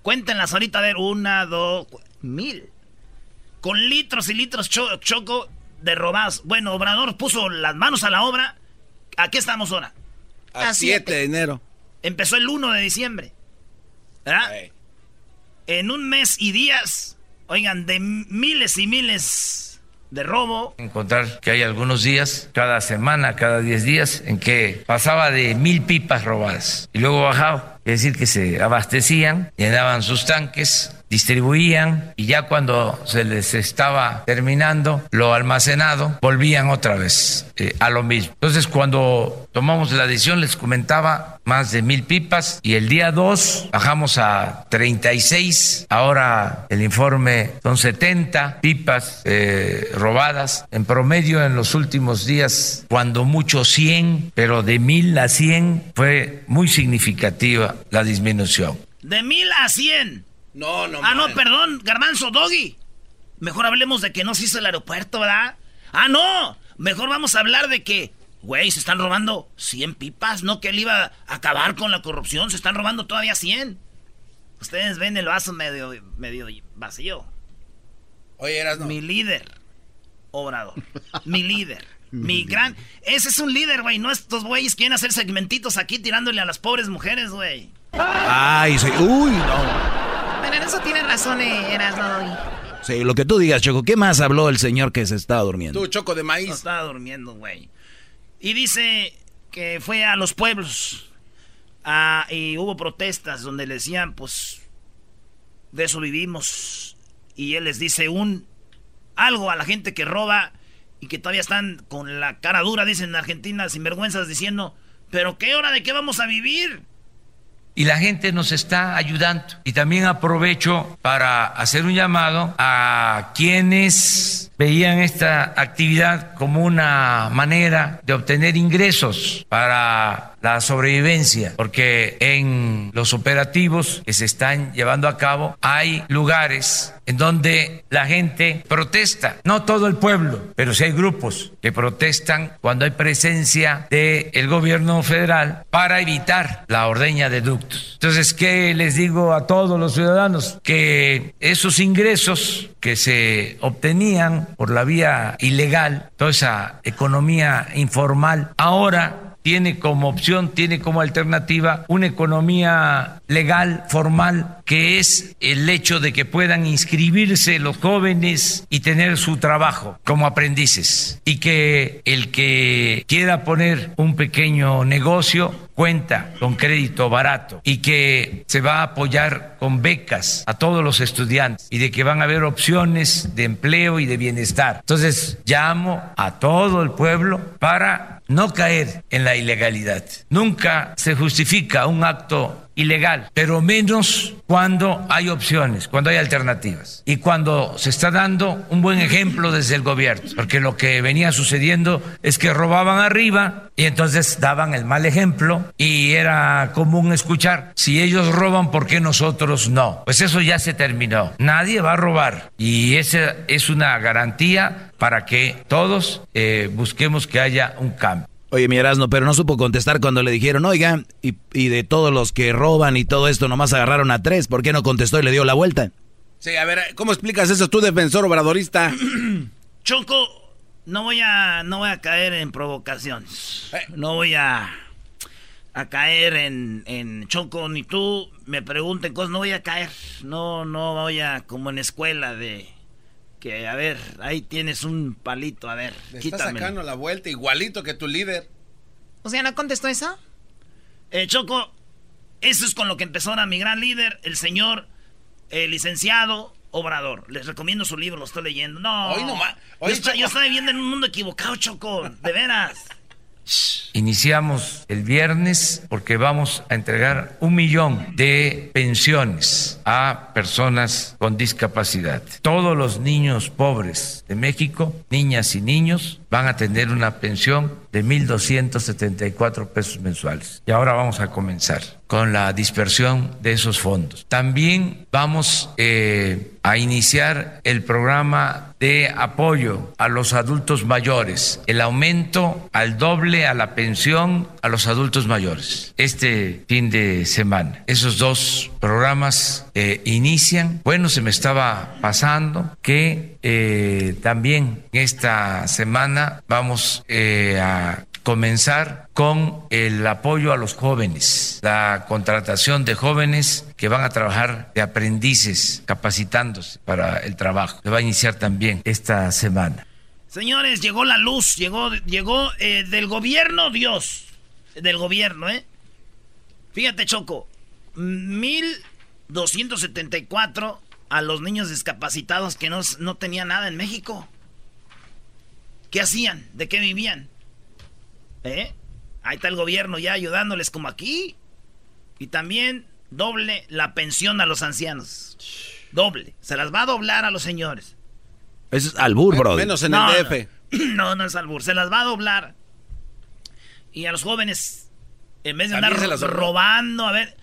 Cuéntenlas ahorita. A ver, una, dos, mil. Con litros y litros cho- choco de robados. Bueno, Obrador puso las manos a la obra. ¿A qué estamos ahora? A 7 de enero. Empezó el 1 de diciembre. ¿Verdad? En un mes y días, oigan, de miles y miles de robo. encontrar que hay algunos días, cada semana, cada 10 días, en que pasaba de mil pipas robadas y luego bajaba. Es decir, que se abastecían, llenaban sus tanques, distribuían y ya cuando se les estaba terminando lo almacenado, volvían otra vez eh, a lo mismo. Entonces, cuando tomamos la decisión, les comentaba más de mil pipas y el día 2 bajamos a 36. Ahora el informe son 70 pipas eh, robadas en promedio en los últimos días, cuando mucho 100, pero de mil a 100 fue muy significativa la disminución. De mil a cien. No, no, Ah, no, perdón, Garbanzo, Doggy. Mejor hablemos de que no se hizo el aeropuerto, ¿verdad? Ah, no. Mejor vamos a hablar de que, güey, se están robando 100 pipas, ¿no? Que él iba a acabar con la corrupción, se están robando todavía 100. Ustedes ven el vaso medio, medio vacío. Oye, eras no. Mi líder, Obrador. Mi líder. Mi gran... Ese es un líder, güey. No estos güeyes quieren hacer segmentitos aquí tirándole a las pobres mujeres, güey. Ay, sí. Uy, no. Pero en eso tiene razón, eh, Erasmo. Sí, lo que tú digas, Choco. ¿Qué más habló el señor que se estaba durmiendo? Tú, Choco de No maíz. estaba durmiendo, güey. Y dice que fue a los pueblos. ah, y hubo protestas donde le decían, pues, de eso vivimos. Y él les dice un algo a la gente que roba y que todavía están con la cara dura, dicen en Argentina, sin vergüenzas, diciendo, pero qué hora de qué vamos a vivir. y la gente nos está ayudando. Y también aprovecho para hacer un llamado a quienes veían esta actividad como una manera de obtener ingresos para la sobrevivencia, porque en los operativos que se están llevando a cabo hay lugares en donde la gente protesta, no todo el pueblo, pero sí hay grupos que protestan cuando hay presencia del gobierno federal para evitar la ordeña de ductos. Entonces, ¿qué les digo a todos los ciudadanos? Que esos ingresos que se obtenían por la vía ilegal, toda esa economía informal, ahora tiene como opción, tiene como alternativa una economía legal, formal, que es el hecho de que puedan inscribirse los jóvenes y tener su trabajo como aprendices. Y que el que quiera poner un pequeño negocio cuenta con crédito barato y que se va a apoyar con becas a todos los estudiantes y de que van a haber opciones de empleo y de bienestar. Entonces, llamo a todo el pueblo para no caer en la ilegalidad. Nunca se justifica un acto ilegal, pero menos cuando hay opciones, cuando hay alternativas y cuando se está dando un buen ejemplo desde el gobierno, porque lo que venía sucediendo es que robaban arriba y entonces daban el mal ejemplo y era común escuchar, si ellos roban, ¿por qué nosotros no? Pues eso ya se terminó, nadie va a robar y esa es una garantía para que todos eh, busquemos que haya un cambio. Oye, mi Erasmo, pero no supo contestar cuando le dijeron, oiga, y, y, de todos los que roban y todo esto, nomás agarraron a tres. ¿Por qué no contestó y le dio la vuelta? Sí, a ver, ¿cómo explicas eso tú, defensor obradorista? [clears throat] Choco, no voy a, no voy a caer en provocaciones. Eh. No voy a, a caer en, en Choco, ni tú me pregunten cosas, no voy a caer. No, no voy a, como en escuela de que, a ver, ahí tienes un palito, a ver, Le está sacando la vuelta igualito que tu líder. O sea, ¿no contestó eso? Eh, Choco, eso es con lo que empezó ahora mi gran líder, el señor eh, licenciado Obrador. Les recomiendo su libro, lo estoy leyendo. No, Hoy nomás. yo, está, yo estaba viviendo en un mundo equivocado, Choco, de veras. [laughs] Iniciamos el viernes porque vamos a entregar un millón de pensiones a personas con discapacidad. Todos los niños pobres de México, niñas y niños, van a tener una pensión de 1.274 pesos mensuales. Y ahora vamos a comenzar con la dispersión de esos fondos. También vamos eh, a iniciar el programa de apoyo a los adultos mayores, el aumento al doble a la pensión a los adultos mayores. Este fin de semana, esos dos programas eh, inician. Bueno, se me estaba pasando que eh, también esta semana vamos eh, a comenzar con el apoyo a los jóvenes, la contratación de jóvenes que van a trabajar de aprendices, capacitándose para el trabajo. Se va a iniciar también esta semana. Señores, llegó la luz, llegó, llegó eh, del gobierno Dios, del gobierno, ¿eh? Fíjate, Choco, 1274 a los niños discapacitados que no, no tenían nada en México. ¿Qué hacían? ¿De qué vivían? ¿Eh? Ahí está el gobierno ya ayudándoles como aquí. Y también doble la pensión a los ancianos. Doble. Se las va a doblar a los señores. Eso es albur, bro. Menos en el DF. [clears throat] No, no es albur. Se las va a doblar. Y a los jóvenes, en vez de andar robando, a ver,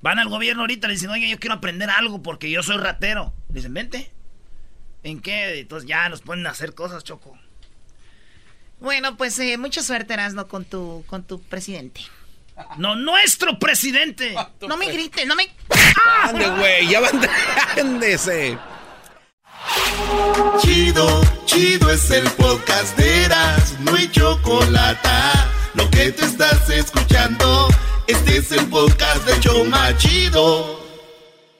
van al gobierno ahorita, le dicen, oye, yo quiero aprender algo porque yo soy ratero. Le dicen, vente. ¿En qué? Entonces ya nos ponen a hacer cosas, Choco. Bueno, pues eh, mucha suerte, Erasno, con tu, con tu presidente. No, nuestro presidente. no me grites, no me... Ande, güey, ya van, ándese. Chido, chido es el podcast de Eras, no hay chocolate. Lo que te estás escuchando, este es el podcast de Choma Chido.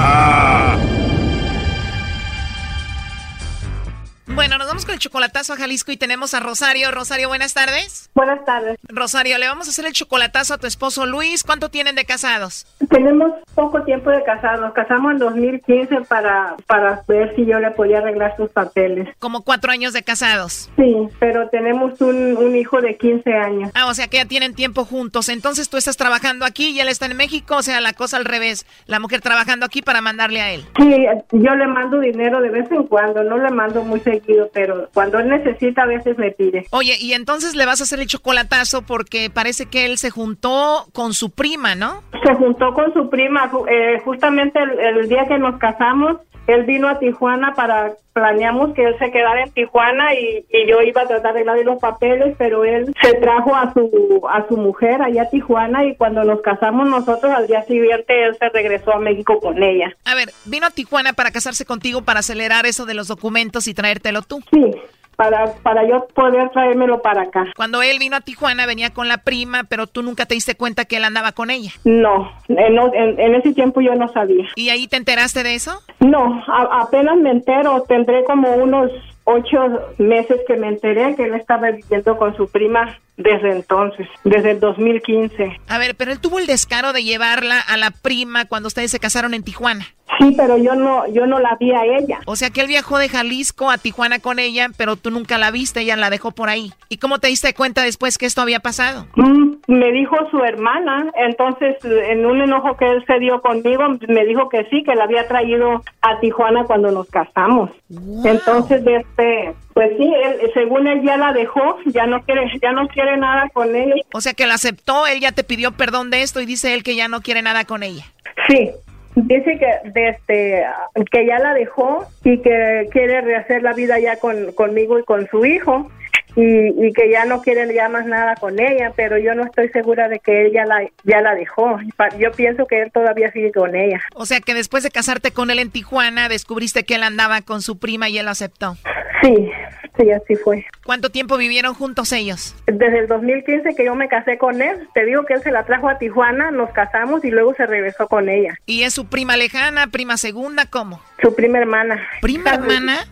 [laughs] Bueno, nos vamos con chocolatazo a Jalisco y tenemos a Rosario. Rosario, buenas tardes. Buenas tardes. Rosario, le vamos a hacer el chocolatazo a tu esposo Luis. ¿Cuánto tienen de casados? Tenemos poco tiempo de casados. Nos casamos en 2015 para, para ver si yo le podía arreglar sus papeles. Como cuatro años de casados. Sí, pero tenemos un, un hijo de 15 años. Ah, o sea que ya tienen tiempo juntos. Entonces tú estás trabajando aquí y él está en México. O sea, la cosa al revés. La mujer trabajando aquí para mandarle a él. Sí, yo le mando dinero de vez en cuando. No le mando muy seguido, pero cuando él necesita a veces me pide. Oye, y entonces le vas a hacer el chocolatazo porque parece que él se juntó con su prima, ¿no? Se juntó con su prima. eh, justamente el, el día que nos casamos, él vino a Tijuana para planeamos que él se quedara en Tijuana y, y yo iba a tratar de arreglar los papeles, pero él se trajo a su a su mujer allá a Tijuana y cuando nos casamos nosotros al día siguiente él se regresó a México con ella. A ver, vino a Tijuana para casarse contigo para acelerar eso de los documentos y traértelo tú. Sí. Para, para yo poder traérmelo para acá. Cuando él vino a Tijuana venía con la prima, pero tú nunca te diste cuenta que él andaba con ella. No, en, en, en ese tiempo yo no sabía. ¿Y ahí te enteraste de eso? No, a, apenas me entero, tendré como unos ocho meses que me enteré que él estaba viviendo con su prima desde entonces, desde el 2015. A ver, pero él tuvo el descaro de llevarla a la prima cuando ustedes se casaron en Tijuana. Sí, pero yo no, yo no la vi a ella. O sea que él viajó de Jalisco a Tijuana con ella, pero tú nunca la viste, ella la dejó por ahí. ¿Y cómo te diste cuenta después que esto había pasado? Mm, me dijo su hermana, entonces en un enojo que él se dio conmigo, me dijo que sí, que la había traído a Tijuana cuando nos casamos. Wow. Entonces, este, pues sí, él, según él ya la dejó, ya no quiere, ya no quiere nada con ella. O sea que la aceptó, él ya te pidió perdón de esto y dice él que ya no quiere nada con ella. Sí, dice que desde que ya la dejó y que quiere rehacer la vida ya con conmigo y con su hijo y, y, que ya no quiere ya más nada con ella, pero yo no estoy segura de que él ya la, ya la dejó. Yo pienso que él todavía sigue con ella. O sea que después de casarte con él en Tijuana, descubriste que él andaba con su prima y él aceptó. Sí, sí, así fue. ¿Cuánto tiempo vivieron juntos ellos? Desde el 2015 que yo me casé con él. Te digo que él se la trajo a Tijuana, nos casamos y luego se regresó con ella. ¿Y es su prima lejana, prima segunda, cómo? Su prima hermana. ¿Prima hermana?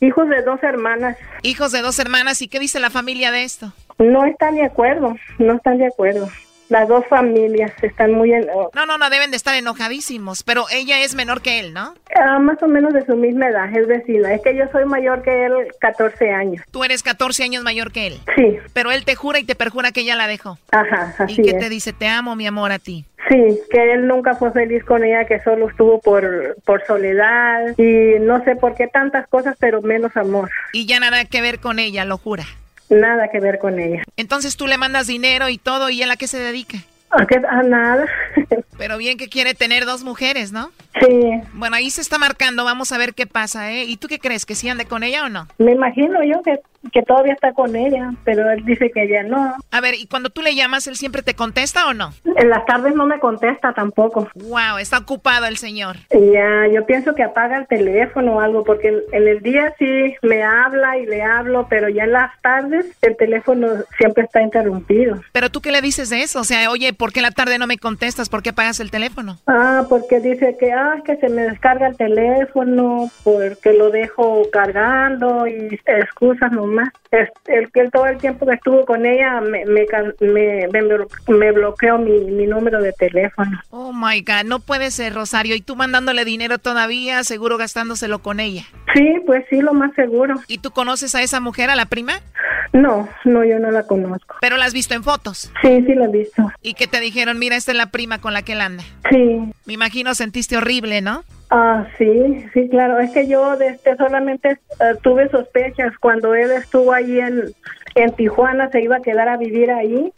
Hijos de dos hermanas. Hijos de dos hermanas. ¿Y qué dice la familia de esto? No están de acuerdo, no están de acuerdo. Las dos familias están muy... En... No, no, no, deben de estar enojadísimos, pero ella es menor que él, ¿no? Ah, más o menos de su misma edad, es vecina. Es que yo soy mayor que él 14 años. Tú eres 14 años mayor que él. Sí. Pero él te jura y te perjura que ella la dejó. Ajá, así ¿Y qué es. te dice? Te amo, mi amor, a ti. Sí, que él nunca fue feliz con ella, que solo estuvo por, por soledad y no sé por qué tantas cosas, pero menos amor. Y ya nada que ver con ella, lo jura. Nada que ver con ella. Entonces tú le mandas dinero y todo, ¿y él a qué se dedica? ¿A, qué? a nada. [laughs] Pero bien que quiere tener dos mujeres, ¿no? Sí. Bueno, ahí se está marcando, vamos a ver qué pasa, ¿eh? ¿Y tú qué crees? ¿Que sí ande con ella o no? Me imagino yo que, que todavía está con ella, pero él dice que ya no. A ver, ¿y cuando tú le llamas, él siempre te contesta o no? En las tardes no me contesta tampoco. Wow, está ocupado el señor. Ya, yo pienso que apaga el teléfono o algo, porque en, en el día sí me habla y le hablo, pero ya en las tardes el teléfono siempre está interrumpido. ¿Pero tú qué le dices de eso? O sea, oye, ¿por qué en la tarde no me contestas? ¿Por qué apagas el teléfono? Ah, porque dice que, ah, que se me descarga el teléfono, porque lo dejo cargando y excusas nomás. Es, el que todo el tiempo que estuvo con ella me, me, me, me, me bloqueó mi, mi número de teléfono. Oh my God, no puede ser, Rosario. ¿Y tú mandándole dinero todavía, seguro gastándoselo con ella? Sí, pues sí, lo más seguro. ¿Y tú conoces a esa mujer, a la prima? No, no, yo no la conozco. ¿Pero la has visto en fotos? Sí, sí la he visto. ¿Y que te dijeron, mira, esta es la prima con la que él anda? Sí. Me imagino sentiste horrible, ¿no? Ah, sí, sí, claro. Es que yo desde solamente uh, tuve sospechas cuando él estuvo ahí en, en Tijuana, se iba a quedar a vivir ahí.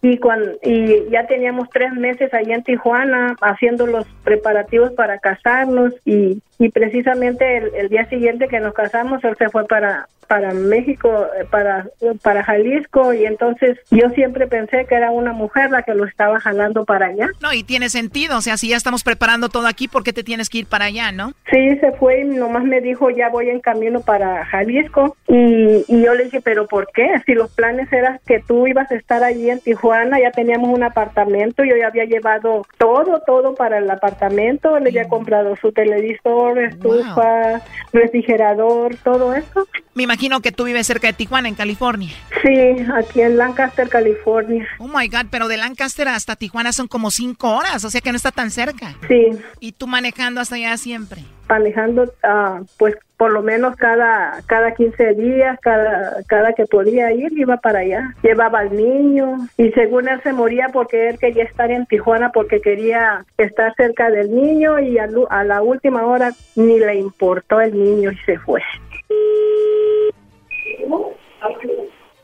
Y, cuando, y ya teníamos tres meses allí en Tijuana haciendo los preparativos para casarnos y, y precisamente el, el, día siguiente que nos casamos él se fue para, para México, eh, para, para Jalisco, y entonces yo siempre pensé que era una mujer la que lo estaba jalando para allá. No, y tiene sentido, o sea, si ya estamos preparando todo aquí, ¿por qué te tienes que ir para allá, no? Sí, se fue y nomás me dijo, ya voy en camino para Jalisco, y, y yo le dije, pero ¿por qué? Si los planes eran que tú ibas a estar allí en Tijuana, ya teníamos un apartamento, yo ya había llevado todo, todo para el apartamento, le había comprado su televisor, estufa, refrigerador, todo eso. Me imagino que tú vives cerca de Tijuana, en California. Sí, aquí en Lancaster, California. Oh my God, pero de Lancaster hasta Tijuana son como cinco horas, o sea que no está tan cerca. Sí. ¿Y tú manejando hasta allá siempre? manejando ah, pues por lo menos cada cada 15 días, cada cada que podía ir iba para allá. Llevaba al niño y según él se moría porque él quería estar en Tijuana porque quería estar cerca del niño y a, a la última hora ni le importó el niño y se fue.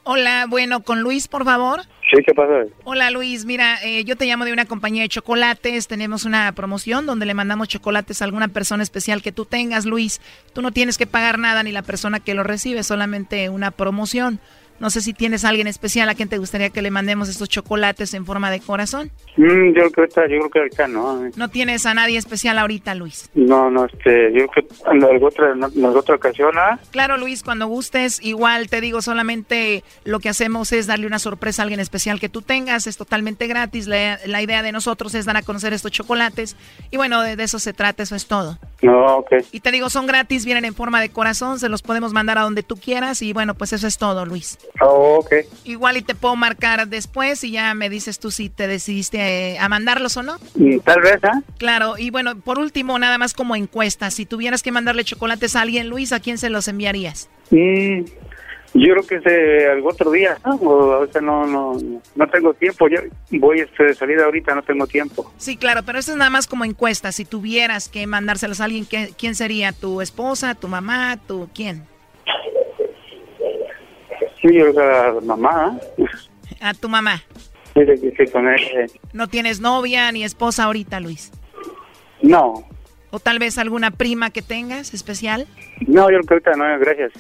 Hola, bueno, con Luis, por favor. Hola Luis, mira, eh, yo te llamo de una compañía de chocolates, tenemos una promoción donde le mandamos chocolates a alguna persona especial que tú tengas, Luis. Tú no tienes que pagar nada ni la persona que lo recibe, solamente una promoción. No sé si tienes a alguien especial a quien te gustaría que le mandemos estos chocolates en forma de corazón. Mm, yo, creo que, yo creo que ahorita no. ¿No tienes a nadie especial ahorita, Luis? No, no, este, yo creo que en alguna otra, en otra ocasión, ¿ah? Claro, Luis, cuando gustes, igual te digo, solamente lo que hacemos es darle una sorpresa a alguien especial que tú tengas, es totalmente gratis. La, la idea de nosotros es dar a conocer estos chocolates y bueno, de, de, eso se trata, eso es todo. No, ok. Y te digo, son gratis, vienen en forma de corazón, se los podemos mandar a donde tú quieras y bueno, pues eso es todo, Luis. Oh, ok. Igual y te puedo marcar después y ya me dices tú si te decidiste eh, a mandarlos o no. Tal vez, ¿ah? Claro, y bueno, por último, nada más como encuesta, si tuvieras que mandarle chocolates a alguien, Luis, ¿a quién se los enviarías? Mm, yo creo que ese algún otro día, ¿no? O, sea, no, no, no tengo tiempo, yo voy este, de salida ahorita, no tengo tiempo. Sí, claro, pero eso es nada más como encuesta, si tuvieras que mandárselos a alguien, ¿quién sería? ¿Tu esposa, tu mamá, tu quién? Sí, yo a mamá. ¿A tu mamá? Sí, sí, con él. ¿No tienes novia ni esposa ahorita, Luis? No. ¿O tal vez alguna prima que tengas especial? No, yo creo que ahorita no, gracias.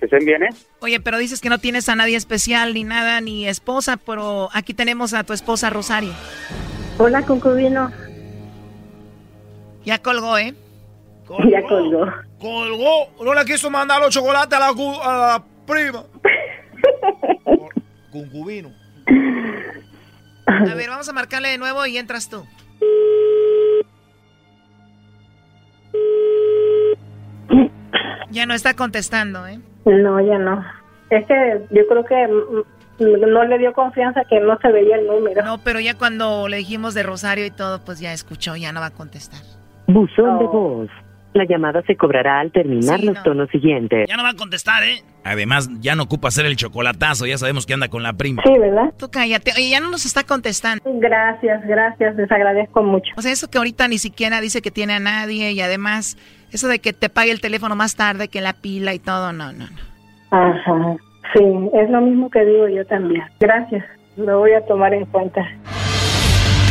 ¿Que estén bien, eh? Oye, pero dices que no tienes a nadie especial ni nada, ni esposa, pero aquí tenemos a tu esposa Rosario. Hola, concubino. Ya colgó, ¿eh? Colgó. Ya colgó. Colgó. No le quiso mandar los chocolates a la, a la prima. Concubino. A ver, vamos a marcarle de nuevo y entras tú. Ya no está contestando, ¿eh? No, ya no. Es que yo creo que no le dio confianza que no se veía el número. No, pero ya cuando le dijimos de Rosario y todo, pues ya escuchó, ya no va a contestar. Buzón oh. de voz. La llamada se cobrará al terminar sí, los no. tonos siguientes. Ya no va a contestar, ¿eh? Además, ya no ocupa hacer el chocolatazo, ya sabemos que anda con la prima. Sí, ¿verdad? Tú cállate. Oye, ya no nos está contestando. Gracias, gracias, les agradezco mucho. O sea, eso que ahorita ni siquiera dice que tiene a nadie y además, eso de que te pague el teléfono más tarde que la pila y todo, no, no, no. Ajá, sí, es lo mismo que digo yo también. Gracias, lo voy a tomar en cuenta.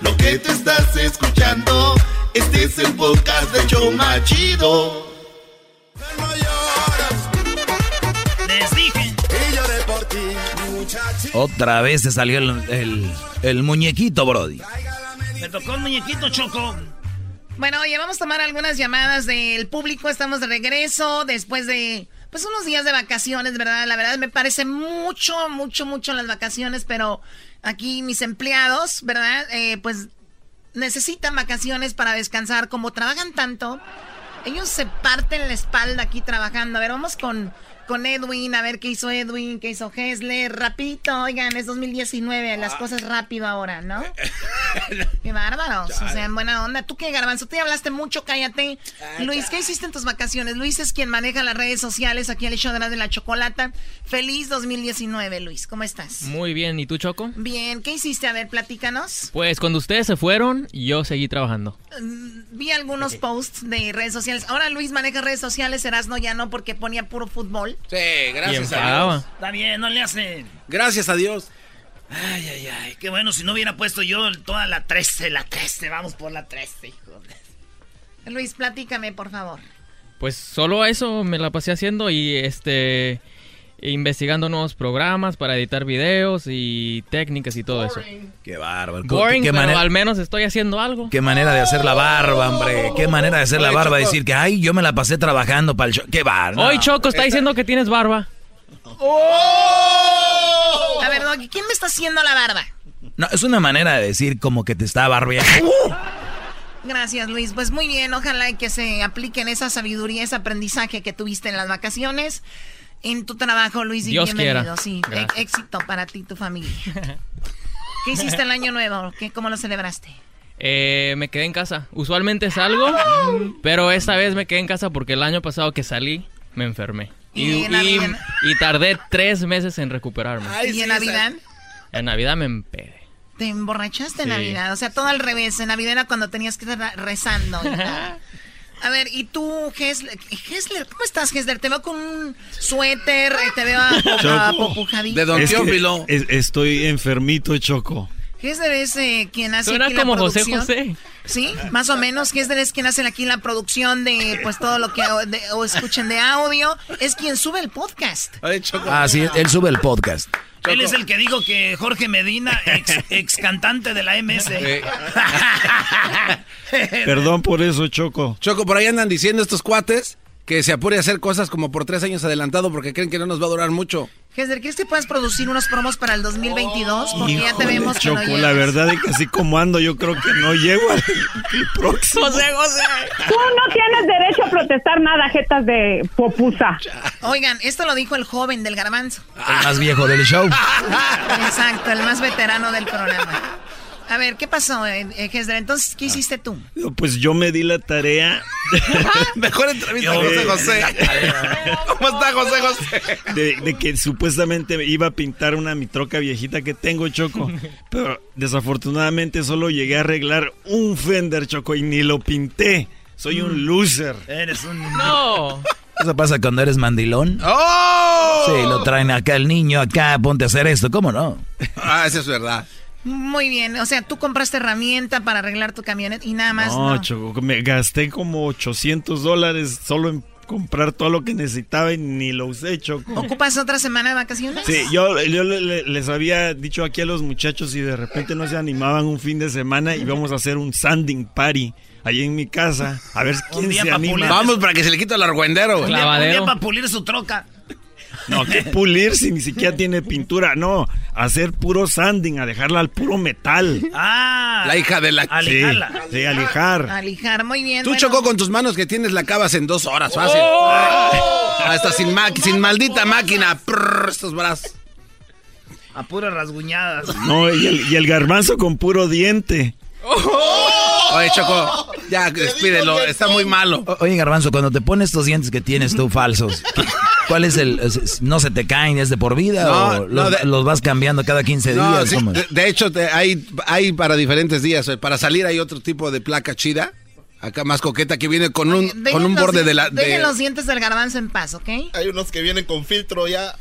lo que te estás escuchando, este es el podcast de Choma Chido. Les dije. Otra vez se salió el, el, el muñequito, Brody. Me tocó el muñequito, Choco. Bueno, oye, vamos a tomar algunas llamadas del público. Estamos de regreso después de, pues, unos días de vacaciones, ¿verdad? La verdad me parece mucho, mucho, mucho las vacaciones, pero aquí mis empleados, ¿verdad? Eh, pues necesitan vacaciones para descansar. Como trabajan tanto, ellos se parten la espalda aquí trabajando. A ver, vamos con, con Edwin, a ver qué hizo Edwin, qué hizo Hesler. Rapidito, oigan, es 2019, las cosas rápido ahora, ¿no? [laughs] Qué bárbaros. O sea, en buena onda. ¿Tú qué, Garbanzo? Tú ya hablaste mucho, cállate. Luis, ¿qué hiciste en tus vacaciones? Luis es quien maneja las redes sociales aquí de la, de la chocolata. Feliz 2019, Luis. ¿Cómo estás? Muy bien. ¿Y tú, Choco? Bien. ¿Qué hiciste? A ver, platícanos. Pues cuando ustedes se fueron, yo seguí trabajando. Mm, Vi algunos posts de redes sociales. Ahora Luis maneja redes sociales, Erasno ya no, porque ponía puro fútbol. Sí, gracias a. Dios. Está bien, no le hacen. Gracias a Dios. Ay, ay, ay. Qué bueno, si no hubiera puesto yo toda la 13, la 13. Vamos por la 13, hijo. de- Luis, platícame, por favor. Pues solo eso me la pasé haciendo y este investigando nuevos programas para editar videos y técnicas y todo eso. Qué bárbaro. Boring, ¿Qué, pero manera, al menos estoy haciendo algo. qué manera de hacer la barba, hombre. Qué manera de hacer la barba. Decir que, ay, yo me la pasé trabajando para el show. Qué barba. Hoy Choco está diciendo que tienes barba. A ver, Doggy, ¿quién me está haciendo la barba? No, es una manera de decir como que te está barbeando. [laughs] Gracias, Luis. Pues muy bien, ojalá y que se apliquen esa sabiduría, ese aprendizaje que tuviste en las vacaciones, en tu trabajo, Luis, y Dios bienvenido. quiera. Sí, Gracias. e- éxito para ti y tu familia. [laughs] ¿Qué hiciste el año nuevo? ¿Qué, ¿Cómo lo celebraste? Eh, me quedé en casa. Usualmente salgo, pero esta vez me quedé en casa porque el año pasado que salí me enfermé. ¿Y Y, en y- Navidad? y tardé tres meses en recuperarme. ¿Y en Navidad? En Navidad me empedé. ¿Te emborrachaste en Sí. Navidad? O sea, todo al revés. En Navidad era cuando tenías que estar rezando. [laughs] A ver, ¿y tú, Hesler? Hesler, ¿Cómo estás, Hesler? Te veo con un suéter, eh, te veo a- apopujadito. Es que es- estoy enfermito, Choco. Hesler es eh, quien hace Suena aquí la como José producción. José. Sí, más o menos. Hesler es quien hace aquí la producción de pues todo lo que de- o escuchen de audio. Es quien sube el podcast. Ah, sí, él sube el podcast. Él es el que dijo que Jorge Medina, ex, ex cantante de la MS. [laughs] Perdón por eso, Choco. Choco, por ahí andan diciendo estos cuates que se apure a hacer cosas como por tres años adelantado porque creen que no nos va a durar mucho. Hesler, ¿crees que puedas producir unos promos para el 2022? Porque ya te vemos que no Choco, la verdad es que así como ando, yo creo que no llego al al próximo. José, José. Tú no tienes derecho a protestar nada, jetas de popusa. Oigan, esto lo dijo el joven del garbanzo. El más viejo del show. Exacto, el más veterano del programa. A ver, ¿qué pasó, eh, eh? Entonces, ¿qué hiciste tú? Pues yo me di la tarea. [laughs] Mejor entrevista a José José. [laughs] ¿Cómo está José José? De, de que supuestamente iba a pintar una mi troca viejita que tengo, Choco. Pero desafortunadamente solo llegué a arreglar un fender, Choco, y ni lo pinté. Soy un loser. Eres un... No. Eso pasa cuando eres mandilón. ¡Oh! Sí, lo traen acá el niño, acá, ponte a hacer esto. ¿Cómo no? Ah, eso es verdad. Muy bien, o sea, tú compraste herramienta para arreglar tu camioneta y nada más. No, No, Choco, me gasté como 800 dólares solo en comprar todo lo que necesitaba y ni lo usé, Choco. ¿Ocupas otra semana de vacaciones? Sí, yo, yo le- le- les había dicho aquí a los muchachos y de repente no se animaban un fin de semana y vamos a hacer un sanding party ahí en mi casa. A ver quién se anima. pulir. Vamos para que se le quite el argüendero. Un día, un día para pulir su troca. No, que pulir si ni siquiera tiene pintura. No, hacer puro sanding, a dejarla al puro metal. Ah. La hija de la... Sí, sí, a lijar. A lijar, muy bien. Tú bueno. chocó con tus manos que tienes la acabas en dos horas, fácil. ¡Oh! Hasta sin, ma- sin maldita máquina. Prrr, estos brazos. A puras rasguñadas. No, y el, y el garbanzo con puro diente. Oye, Choco, ya despídelo, está muy malo. O- Oye, Garbanzo, cuando te pones estos dientes que tienes tú falsos, ¿cuál es el...? es- ¿No se te caen? ¿Es de por vida No, o no, los, de- los vas cambiando cada 15 No, días? de, de hecho, te- hay, hay para diferentes días. eh, Para salir hay otro tipo de placa chida. Acá más coqueta que viene con un, Dejen con un los borde de la... Dejen de- los dientes del garbanzo en paz, ¿ok? Hay unos que vienen con filtro ya.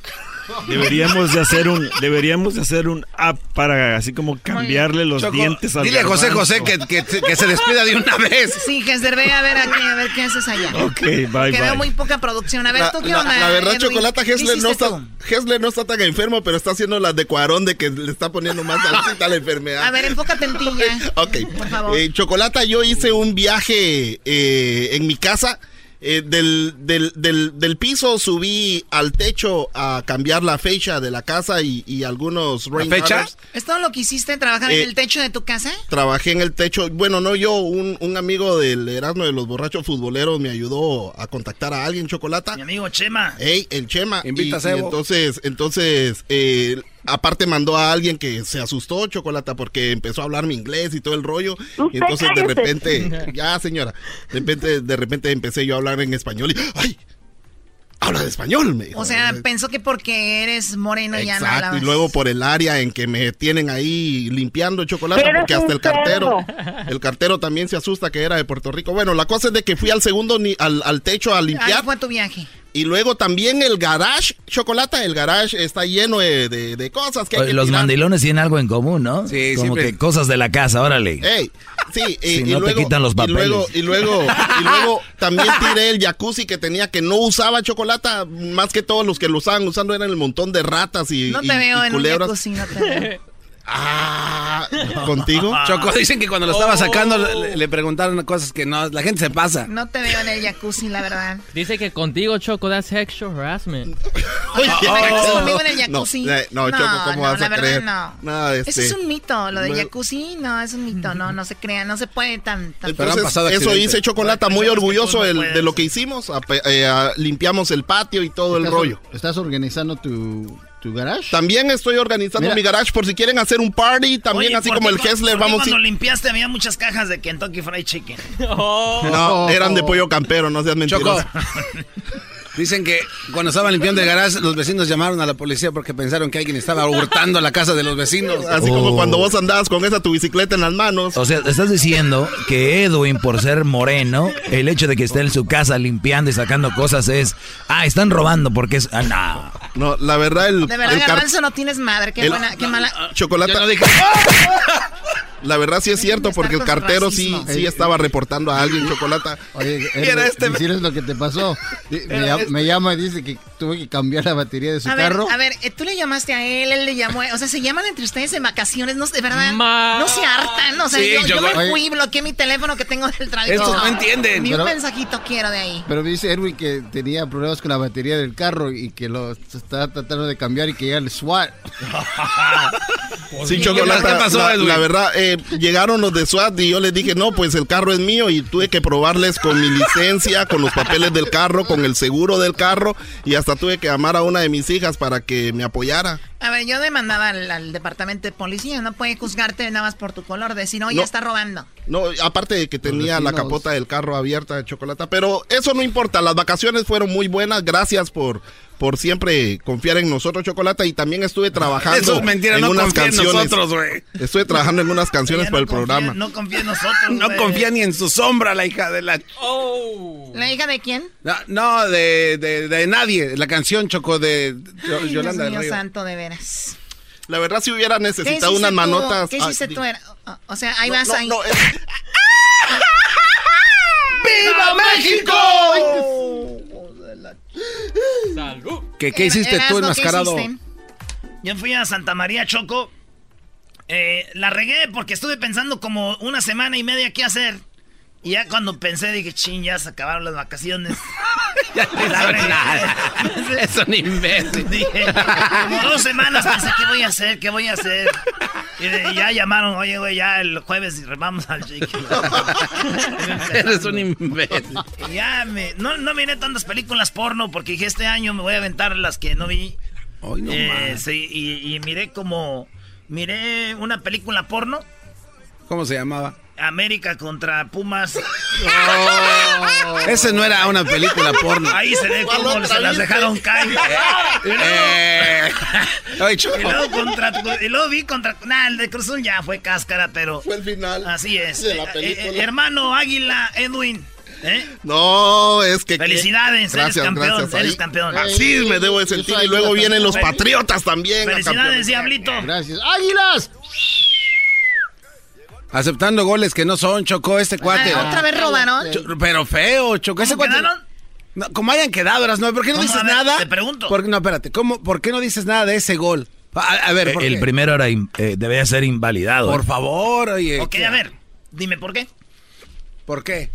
Deberíamos de hacer un, deberíamos de hacer un app para así como cambiarle los Choco, dientes al Dile a José. José que, que, que se despida de una vez. Sí, Hesler, ve a ver aquí, a ver qué haces allá. Ok, bye, Que bye. veo muy poca producción. A ver, La, ¿tú qué la- onda? la verdad, Edwin? Chocolata, ¿Qué Hesler no, está? Hesler no está tan enfermo, pero está haciendo la de Cuarón de que le está poniendo más [laughs] salsita a la enfermedad. A ver, enfócate en ti ya. Ok. Por favor. Eh, Chocolata, yo hice un viaje eh, en mi casa. Eh, del, del, del, del piso subí al techo a cambiar la fecha de la casa y, y algunos rain fecha? gutters. ¿Es todo lo que hiciste, trabajar Eh, en el techo de tu casa? Trabajé en el techo. Bueno, no yo, un, un amigo del Erasmo de los Borrachos Futboleros me ayudó a contactar a alguien, Chocolata. Mi amigo Chema. Ey, el Chema. Invita Y- a Sebo. y entonces, entonces, eh, aparte mandó a alguien que se asustó, Chocolata, porque empezó a hablarme inglés y todo el rollo. Y entonces de repente, [laughs] ya señora, de repente, de repente empecé yo a hablar en español y ¡ay! Habla de español, me dijo. O sea, pensó que porque eres moreno ya no Exacto, hablabas. y luego por el área en que me tienen ahí limpiando chocolate, Eres porque hasta el cartero, cerdo. el cartero también se asusta que era de Puerto Rico. Bueno, la cosa es de que fui al segundo, ni, al, al techo a limpiar. fue tu viaje. Y luego también el garage, chocolate, el garage está lleno de, de- de cosas que hay que los tirar. mandilones tienen algo en común, ¿no? Sí, Como siempre- que cosas de la casa, órale. Ey, sí, [laughs] y, Si y no te luego, quitan los y luego, papeles. y luego, y luego [laughs] también tiré el jacuzzi que tenía que no usaba chocolate, más que todos los que lo usaban usando eran el montón de ratas y, No y- te veo y en un culebras. jacuzzi, no te veo. [laughs] Ah, [laughs] ¿contigo? Choco, dicen que cuando lo estaba Oh. sacando le, le preguntaron cosas que no, la gente se pasa. No te veo en el jacuzzi, la verdad. Dice que contigo, Choco, that's sexual harassment. [laughs] Oye, ¿Te metes conmigo en el No, jacuzzi? eh, no, Choco, ¿cómo no, vas la a verdad creer? no. No, Eso este, es un mito, lo del jacuzzi, no, es un mito, no, no se crea, no se puede tan... tan Entonces, eso hice Chocolata muy orgulloso de lo que hicimos. Eh, ah, limpiamos el patio y todo el ¿Estás- rollo. ¿Estás organizando tu, tu garage? También estoy organizando Mira. mi garage por si quieren hacer un party. También Oye, así ¿por como el Hessler, vamos a cuando limpiaste había muchas cajas de Kentucky Fried Chicken. No, eran de pollo campero, no seas mentiroso. [laughs] Dicen que cuando estaban limpiando el garage, los vecinos llamaron a la policía porque pensaron que alguien estaba hurtando la casa de los vecinos. Así como cuando vos andabas con esa tu bicicleta en las manos. O sea, estás diciendo que Edwin, por ser moreno, el hecho de que esté en su casa limpiando y sacando cosas es, ah, están robando porque es, ah, no. No, la verdad, el, De verdad, el Garbanzo, no tienes madre, qué el- buena, qué mala... chocolate. [laughs] La verdad sí es cierto, porque el cartero sí, sí estaba reportando a alguien chocolata. Oye, [laughs] Y era este- decirles lo que te pasó. Me, este. me llama y dice que tuve que cambiar la batería de su A ver, carro. a ver, eh, tú le llamaste a él, él le llamó, o sea, se llaman entre ustedes en vacaciones, no, de verdad, no se hartan, o sea, Sí, yo, yo Choco. me fui, Oye. bloqueé mi teléfono que tengo del trabajo. Estos no entienden. Ni un Pero- mensajito quiero de ahí. Pero me dice Erwin que tenía problemas con la batería del carro y que lo estaba tratando de cambiar y que ya el SWAT. [laughs] Sí, ¿Y chocolate. qué pasó, la, la verdad, eh, llegaron los de SWAT y yo les dije, no, pues el carro es mío y tuve que probarles con mi licencia, con los papeles del carro, con el seguro del carro y hasta tuve que llamar a una de mis hijas para que me apoyara. A ver, yo demandaba al, al departamento de policía, no puede juzgarte nada más por tu color, decir, oye, No. está robando. No, aparte de que tenía la capota del carro abierta de chocolate, pero eso no importa, las vacaciones fueron muy buenas, gracias por por siempre confiar en nosotros, Chocolata, y también estuve trabajando Eso es mentira, en no unas confía en canciones. nosotros, güey. Estoy trabajando en unas canciones para el programa. No confía en nosotros. No confía ni en su sombra, la hija de la... ¿La hija de quién? No, no, de, de, de nadie. La canción chocó de Ay, Yolanda Dios mío del Río. santo, de veras. La verdad, si hubiera ¿Qué necesitado unas tú? manotas. ¿Qué hiciste tú? Era- o- O sea, ahí No, vas no, ahí. no, es- [laughs] ¡Viva México! ¿Qué, qué hiciste Erasmo, tú ¿qué enmascarado? hiciste? Yo fui a Santa María Choco. Eh, la regué porque estuve pensando como una semana y media qué hacer. Y ya cuando pensé dije, ching, ya se acabaron las vacaciones. [laughs] Ya no nada. Es un imbécil. Dije, como dos semanas pensé, ¿qué voy a hacer? ¿Qué voy a hacer? Y, de- y ya llamaron, oye, güey, ya el jueves vamos al chiqui. [laughs] Eres un imbécil. Y ya me, no, no miré tantas películas porno porque dije, este año me voy a aventar las que no vi. no Eh, más. sí, y, y miré como, miré una película porno. ¿Cómo se llamaba? América contra Pumas. Ese no era una película porno. Ahí se ve ¿Cuál cómo se las dejaron caer. [laughs] Y luego- Eh. Ay, Choco. y luego contra y luego vi contra nah, el de Cruz Azul ya fue cáscara, pero fue el final. Así es. de la Eh, eh, hermano Águila Edwin. ¿eh? No, es que. Felicidades, eres campeón, eres Ahí- campeón. Así me debo de sentir. Y luego vienen los patriotas también. Felicidades. Diablito. Gracias. ¡Águilas! Aceptando goles que no son, chocó este cuate. Ah, ¿Otra vez robaron? Pero feo, chocó ese cuate. quedaron? No, como hayan quedado, Eras, no, ¿por qué no dices A ver, nada? te pregunto. Por- no, espérate, ¿cómo, ¿por qué no dices nada de ese gol? A, a ver, ¿por el qué? primero era in- eh, debía ser invalidado. Por favor, oye. Ok, ¿qué? a ver, dime por qué. ¿Por qué?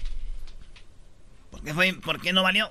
¿Por qué, fue, por qué no valió?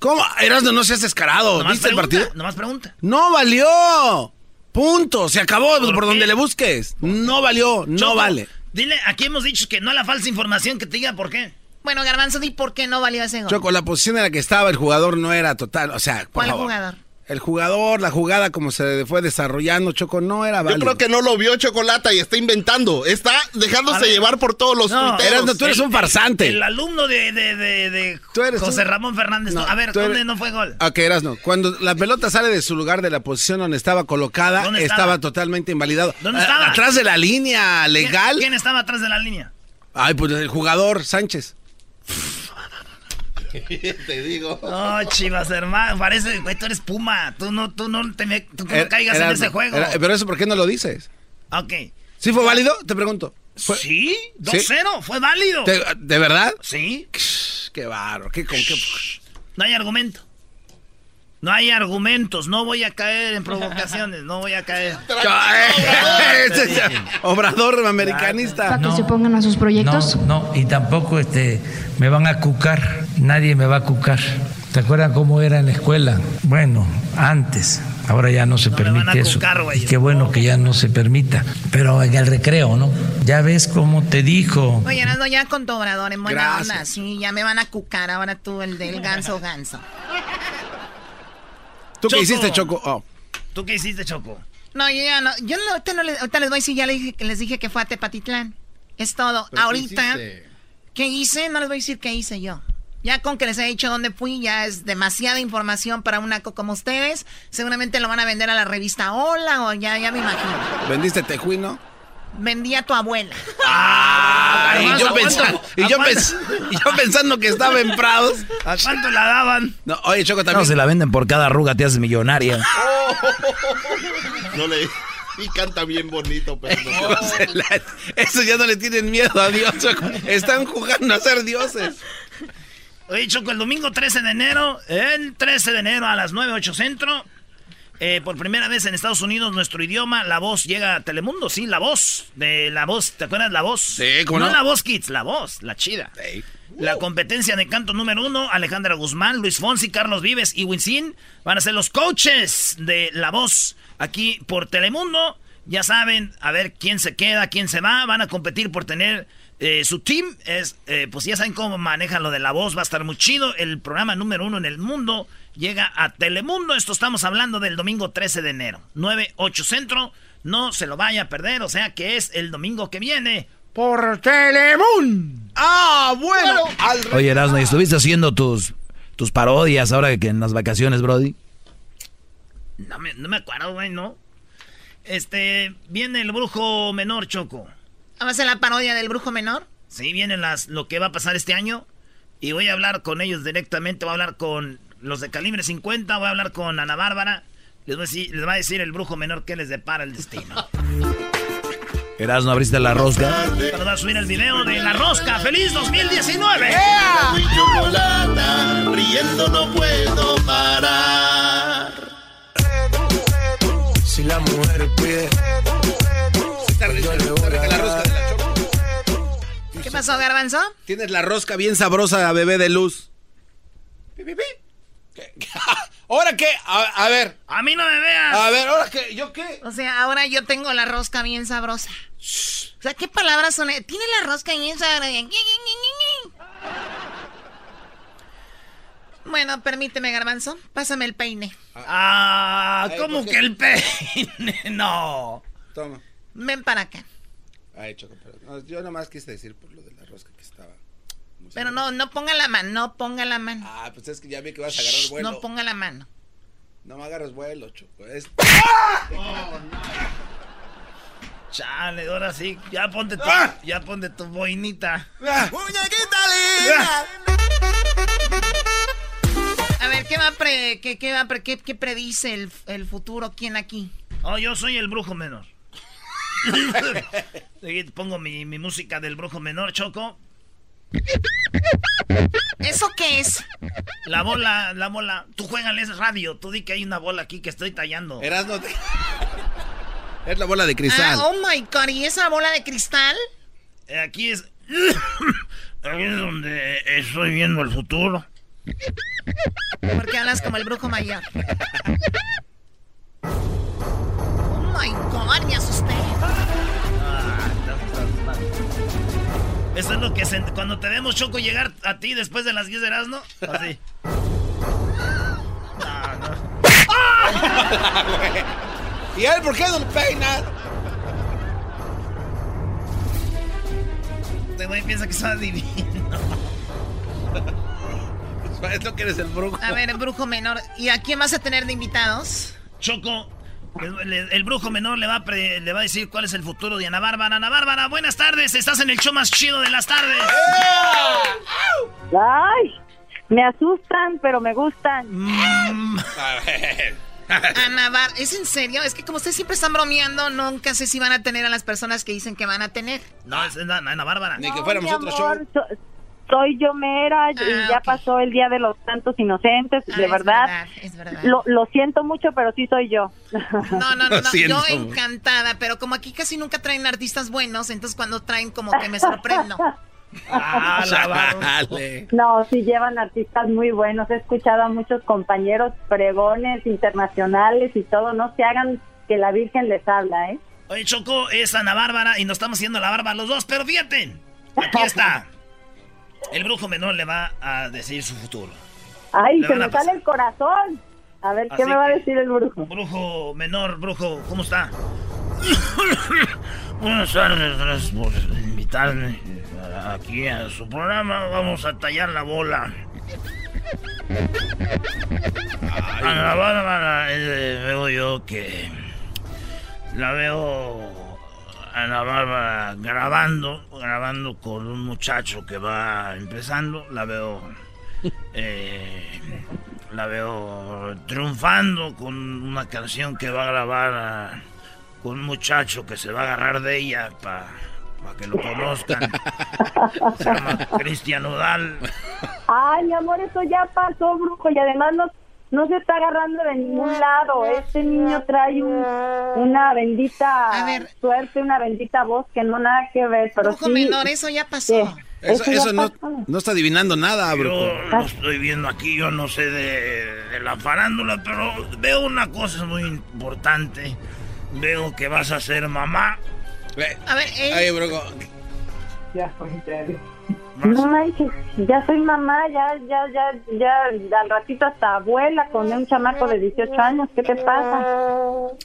¿Cómo? Erasno, no seas descarado. Nomás ¿Viste el pregunta, partido? Nomás pregunta. No valió. Punto. Se acabó por, ¿Por qué? donde le busques. No valió. No Choco, vale. Dile, aquí hemos dicho que no a la falsa información que te diga por qué. Bueno, Garbanzo, di por qué no valió ese gol. Choco, la posición en la que estaba el jugador no era total. O sea, por ¿Cuál favor. jugador? El jugador, la jugada como se fue desarrollando, Choco, no era Yo válido. creo que no lo vio Chocolata y está inventando. Está dejándose ver. llevar por todos los No, tuiteros. Tú eres El- un farsante. El, alumno de, de, de, de Tú eres José un- Ramón Fernández. No, a ver, ¿dónde eres- no fue gol? Ok, Erasmo, cuando la pelota sale de su lugar de la posición donde estaba colocada, ¿Dónde estaba? estaba? totalmente invalidado. ¿Dónde A- estaba? Atrás de la línea legal. ¿Quién, quién estaba atrás de la línea? Ay, pues el jugador Sánchez. [laughs] Te digo. No, chivas, hermano. Parece, güey, tú eres Puma. Tú no, tú no, te me- tú no Er- caigas en ese juego. era- pero eso, ¿por qué no lo dices? ok. ¿Sí fue válido? Te pregunto. ¿Fue- Sí, 2-0, fue válido. ¿Te- ¿De verdad? Sí. Qué barro, qué con qué. No hay argumento. No hay argumentos. No voy a caer en provocaciones. No voy a caer. [laughs] Obrador americanista. ¿Para que se pongan a sus proyectos? No, no, y tampoco este, me van a cucar, nadie me va a cucar. ¿Te acuerdan cómo era en la escuela? Bueno, antes, ahora ya no se me van a permite eso. cucar. Y qué bueno que ya no se permita. Pero en el recreo, ¿no? Ya ves cómo te dijo. Oye, Erasmo, ya con tu obrador en buena Gracias. onda. Sí, ya me van a cucar ahora tú, el del ganso ganso. ¿Tú qué hiciste, Choco? Oh. ¿Tú qué hiciste, Choco? No, yo ya no. Yo no, ahorita, no les, ahorita les voy a decir, ya les dije, les dije que fue a Tepatitlán. Es todo. ¿Pero qué ahorita? ¿qué hice? No les voy a decir qué hice yo. Ya con que les he dicho dónde fui, ya es demasiada información para un naco como ustedes. Seguramente lo van a vender a la revista Hola o ya, ya me imagino. ¿Vendiste tejuino? Vendí a tu abuela. Ay, y, yo ¿A pensando, cuánto? y, ¿A yo cuánto? pens- y yo pensando que estaba en Prados. ¿A cuánto la daban? No, oye, Choco, No, también. se la venden por cada arruga, te haces millonaria. No le. Y canta bien bonito, pero no. [laughs] No, la- Eso ya no le tienen miedo a Dios, Choco. Están jugando a ser dioses. Oye, Choco, el domingo 13 de enero, el 13 de enero a las 9, 8 centro, eh, por primera vez en Estados Unidos, nuestro idioma, la voz llega a Telemundo, sí, la voz, de la voz, ¿te acuerdas la voz? Sí, ¿cómo no? la voz Kids, la voz, la chida. La competencia de canto número uno, Alejandra Guzmán, Luis Fonsi, Carlos Vives y Winsin van a ser los coaches de La Voz aquí por Telemundo. Ya saben, a ver quién se queda, quién se va. Van a competir por tener eh, su team. Es, eh, pues ya saben cómo manejan lo de La Voz. Va a estar muy chido. El programa número uno en el mundo llega a Telemundo. Esto estamos hablando del domingo 13 de enero. 9-8 centro. No se lo vaya a perder. O sea que es el domingo que viene por Telemundo. Ah, bueno. Al re- Oye, Erasmo, ¿y estuviste haciendo tus, tus parodias ahora que en las vacaciones, Brody? No me, no me acuerdo, güey, ¿no? Este, viene el brujo menor, Choco. ¿Va a ser la parodia del brujo menor? Sí, vienen las, lo que va a pasar este año. Y voy a hablar con ellos directamente. Voy a hablar con los de calibre 50. Voy a hablar con Ana Bárbara. Les, voy a decir, les va a decir el brujo menor que les depara el destino. [laughs] Erasmo, abriste la rosca. Nos va a subir el video de La Rosca. ¡Feliz 2019! Mi chocolata, riendo no puedo parar. Si la mujer pide, la rosca la. ¿Qué pasó, Garbanzo? Tienes la rosca bien sabrosa, bebé de luz. Pi, pi, pi. ¿Qué? [laughs] ¿Ahora qué? A, a ver. A mí no me veas. A ver, ¿ahora qué? ¿Yo qué? O sea, ahora yo tengo la rosca bien sabrosa. O sea, ¿qué palabras son? Tiene la rosca bien sabrosa. Bueno, permíteme, Garbanzo. Pásame el peine. Ah, Ay, ¿cómo que el peine? [laughs] No. Toma. Ven para acá. Pero no, yo nomás quise decir por lo de la rosca que estaba. muy Pero no, no ponga la mano, no ponga la mano. Ah, pues es que ya vi que vas a agarrar vuelo. No ponga la mano. No me agarras vuelo, Choco. Es... Chale, ahora sí. Ya ponte tu, ¡Ah! ya ponte tu boinita. A ver, ¿qué va pre, qué, qué va pre- qué, qué predice el, el futuro? ¿Quién aquí? Oh, yo soy el brujo menor. [laughs] Pongo mi, mi música del brujo menor, Choco. ¿Eso qué es? La bola, la bola. Tú juégale es radio. Tú di que hay una bola aquí que estoy tallando. Erasmo, te- [laughs] es la bola de cristal. Ah, oh my god, ¿y esa bola de cristal? Eh, Aquí es. [coughs] Aquí es donde estoy viendo el futuro. Porque hablas como el brujo mayor. [laughs] Oh my god, me asusté. Eso es lo que se- cuando te vemos Choco llegar a ti después de las 10 de Erasmo. Así. No, [laughs] no. ¿Y él por qué no peina? Este güey piensa que está divino. [laughs] Es lo que eres el brujo. A ver, el brujo menor. ¿Y a quién vas a tener de invitados? Choco, el, el brujo menor le va, a pre- le va a decir cuál es el futuro de Ana Bárbara. Ana Bárbara, buenas tardes. Estás en el show más chido de las tardes. Ay, me asustan, pero me gustan. [laughs] Ana Bar, ¿es en serio? Es que como ustedes siempre están bromeando, nunca sé si van a tener a las personas que dicen que van a tener. No, es Ana, Bárbara. Ni que fuéramos otro amor, show. so- soy yo mera y Ah, ya ok. pasó el Día de los Santos Inocentes, Ah, de es verdad. Es verdad. Lo, lo siento mucho, pero sí soy yo. No, no, no, [laughs] no, yo encantada, pero como aquí casi nunca traen artistas buenos, entonces cuando traen como que me [laughs] sorprendo. Ah, la. No, sí llevan artistas muy buenos. He escuchado a muchos compañeros pregones internacionales y todo. No se hagan que la Virgen les habla, ¿eh? Oye, Choco, es Ana Bárbara y nos estamos haciendo la barba los dos, pero fíjate. Aquí está. [laughs] El brujo menor le va a decir su futuro. Ay, se me sale el corazón. A ver, ¿qué Así me va a decir el brujo? Brujo menor, brujo, ¿cómo está? [coughs] Buenas tardes, gracias por invitarme aquí a su programa. Vamos a tallar la bola. A la Bárbara eh, veo yo que la veo a la Bárbara grabando, grabando con un muchacho que va empezando. La veo, eh, la veo triunfando con una canción que va a grabar con un muchacho que se va a agarrar de ella para que lo conozcan. Se llama Cristian Odal. Ay, mi amor, eso ya pasó, brujo, y además no, no se está agarrando de ningún lado. Este niño trae un- una bendita ver. suerte, una bendita voz que no nada que ver, pero Brujo sí. menor, eso ya pasó. ¿Qué? Eso, ya eso no, pasó. no está adivinando nada, brujo. Yo lo estoy viendo aquí, yo no sé de, de la farándula, pero veo una cosa muy importante. Veo que vas a ser mamá. A ver, él- Ay, brujo. No manches, ya soy mamá, ya, ya, ya, ya, al ratito hasta abuela con un chamaco de 18 años, ¿qué te pasa?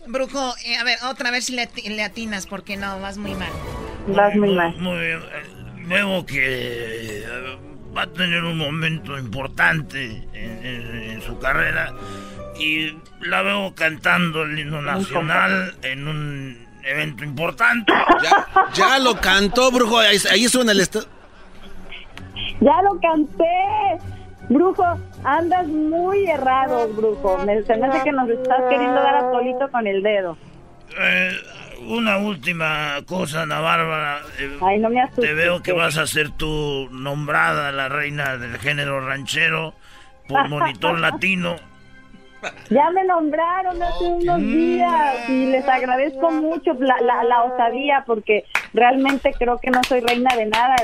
brujo, eh, a ver, otra vez si le, ati- le atinas, porque no, vas muy mal. Vas muy mal. Muy bien. eh, Veo que eh, va a tener un momento importante en, en- en su carrera y la veo cantando el himno nacional en un evento importante. Ya, ya lo cantó, brujo. Ahí, ahí suena el estado. Ya lo canté. Brujo, andas muy errado, brujo. Me, se me hace que nos estás queriendo dar a solito con el dedo. Eh, una última cosa, Ana Bárbara. eh, Ay, no me asustes. te veo que vas a ser tú nombrada la reina del género ranchero por Monitor [laughs] Latino. Ya me nombraron hace unos días y les agradezco mucho la, la, la osadía porque realmente creo que no soy reina de nada,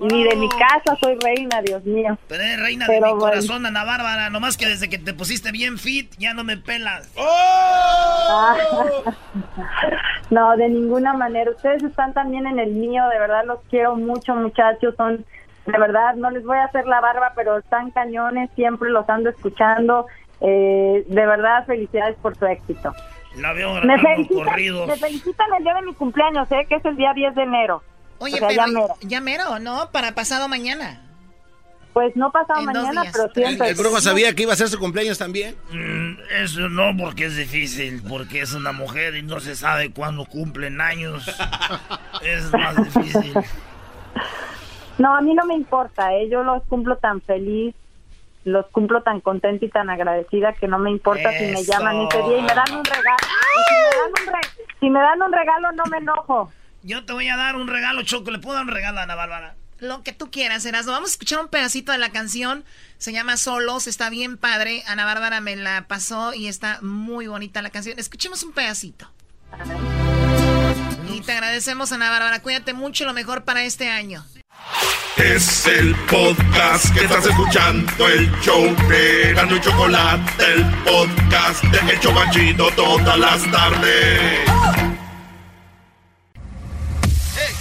ni de mi casa soy reina, Dios mío. Pero eres reina de mi bueno. corazón, Ana Bárbara. Nomás que desde que te pusiste bien fit, ya no me pelas. Ah. [laughs] No, de ninguna manera. Ustedes están también en el mío, de verdad los quiero mucho, muchachos. Son, de verdad, no les voy a hacer la barba, pero están cañones, siempre los ando escuchando. Eh, de verdad, felicidades por su éxito. La veo Me felicitan, corridos. me felicitan el día de mi cumpleaños, ¿eh? que es el día 10 de enero. Oye, O sea, pero ya mero. ya mero, ¿no? Para pasado mañana. Pues no pasado En mañana, pero El, siempre. el brujo sabía que iba a ser su cumpleaños también. Mm, Eso no, porque es difícil, porque es una mujer y no se sabe cuándo cumplen años. [laughs] es más difícil. No, a mí no me importa, ¿eh? yo los cumplo tan feliz, los cumplo tan contenta y tan agradecida que no me importa si me Eso. llaman ese día y me dan un regalo. Y si, me dan un re- si me dan un regalo, no me enojo. Yo te voy a dar un regalo, Choco. ¿Le puedo dar un regalo a Ana Bárbara? Lo que tú quieras, Erasmo. Vamos a escuchar un pedacito de la canción. Se llama Solos, está bien padre. Ana Bárbara me la pasó y está muy bonita la canción. Escuchemos un pedacito. Y te agradecemos, Ana Bárbara. Cuídate mucho, lo mejor para este año. Es el podcast que estás escuchando, el show de Gano y Chocolate, el podcast de El Chobachito todas las tardes.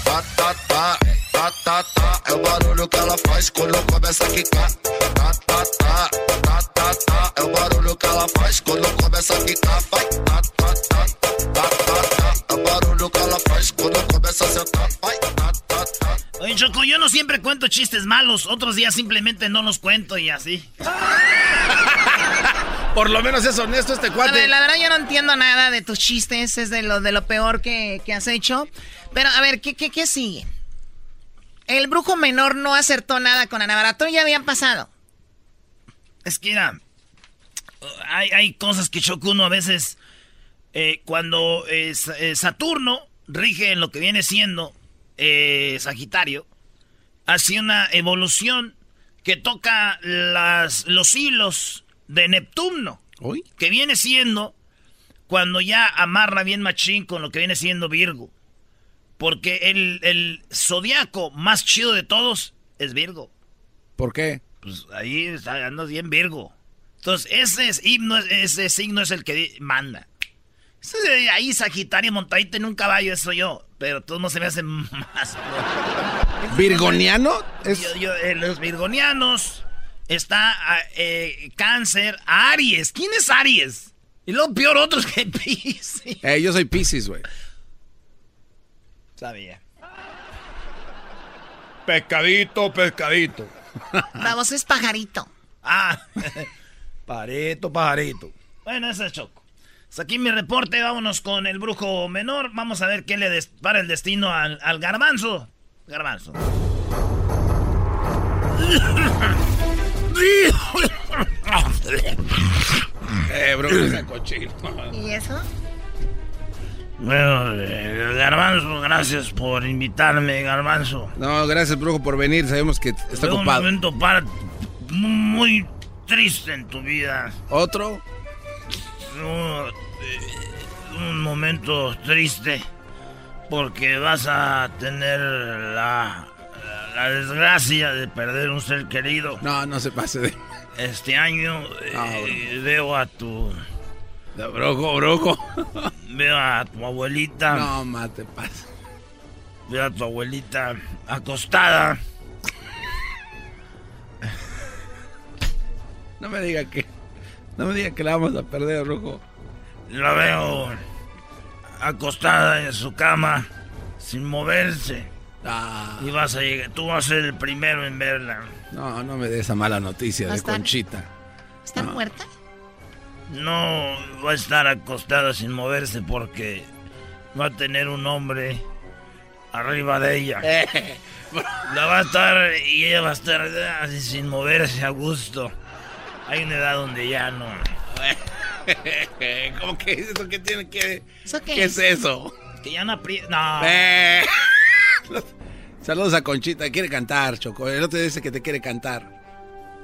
Tá, tá, tá, tá, tá, tá. É o barulho que ela faz quando começa a quicar. Tá, tá, tá, tá, tá, tá. É o barulho que ela faz quando começa a quicar. Choco, yo no siempre cuento chistes malos. Otros días simplemente no los cuento y así. [laughs] Por lo menos es honesto este A cuate. ver, la verdad yo no entiendo nada de tus chistes, es de lo, de lo peor que, que has hecho. Pero a ver, ¿qué, qué, qué sigue? El brujo menor no acertó nada con Ana Barato, ya habían pasado. Es que mira, hay, hay cosas que choca uno a veces eh, cuando eh, eh, Saturno rige en lo que viene siendo eh, Sagitario, hace una evolución que toca las, los hilos de Neptuno, que viene siendo cuando ya amarra bien machín con lo que viene siendo Virgo. Porque el, el zodiaco más chido de todos es Virgo. ¿Por qué? Pues ahí está, andas bien Virgo. Entonces, ese, es, himno, ese signo es el que manda. Ahí Sagitario montadito en un caballo, eso yo. Pero todos no se me hacen más. ¿Virgoniano? Es... Yo- yo, eh, los virgonianos. Está ah, eh, Cáncer, Aries. ¿Quién es Aries? Y luego peor otros que [laughs] Pisces. Eh, yo soy Pisces, güey. Sabía. Pescadito, pescadito. Vamos, es pajarito. Ah. [laughs] Pareto, pajarito. Bueno, ese es Choco. Hasta aquí mi reporte. Vámonos con el brujo menor. Vamos a ver qué le para el destino al, al garbanzo. Garbanzo. eh, bro, [coughs] esa cochino. ¿Y eso? Bueno, eh, Garbanzo, gracias por invitarme, Garbanzo. No, gracias, brujo, por venir. Sabemos que está Fue un ocupado. momento para muy triste en tu vida. ¿Otro? Eh, un momento triste porque vas a tener la, la desgracia de perder un ser querido. No, no se pase de... Este año eh, veo a tu... Brujo, brujo. Veo a tu abuelita. No, mate, pasa. Veo a tu abuelita acostada. No me diga que... No me diga que la vamos a perder, brujo. La veo acostada en su cama sin moverse. Y vas a llegar, tú vas a ser el primero en verla. No, no me dé esa mala noticia de. Conchita. ¿Está muerta? No va a estar acostada sin moverse porque va a tener un hombre arriba de ella. [laughs] La va a estar y ella va a estar así sin moverse a gusto. Hay una edad donde ya no. [laughs] ¿Cómo que es eso? ¿Qué tiene que.? ¿Eso qué ¿Qué es eso? Que ya no aprieta. No. Eh. [laughs] Saludos a Conchita, quiere cantar, Choco. El otro dice que te quiere cantar.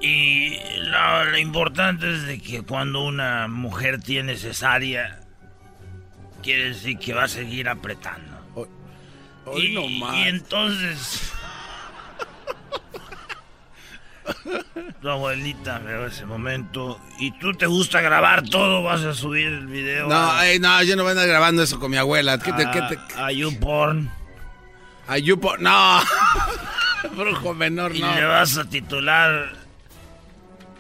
Y lo, lo importante es de que cuando una mujer tiene cesárea, quiere decir que va a seguir apretando. hoy y, no más. y entonces... [laughs] tu abuelita veo ese momento y tú te gusta grabar todo, vas a subir el video No, a, ay, no, yo no voy a andar grabando eso con mi abuela. ¿Qué te, a, qué te- a YouPorn a Yupo? No. [laughs] Brujo menor, y no. le vas a titular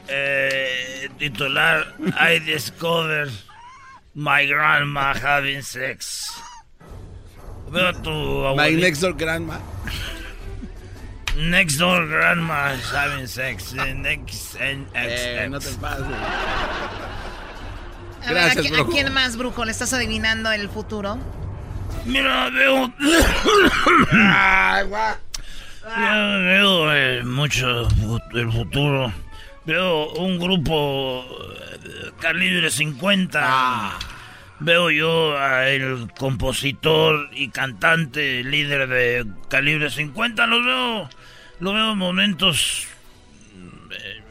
eh, titular I discovered my grandma having sex. Veo a tu My abuelita. next door grandma. Next door grandma is having sex. eh, next and Eh, no te pases. A ver, ¿a, Gracias, qui- a brujo. quién más, brujo? ¿Le estás adivinando el futuro? Mira, veo. Yo veo eh, mucho el futuro. Veo un grupo eh, calibre 50. Veo yo al compositor y cantante líder de calibre 50. Lo veo, lo veo en momentos. eh,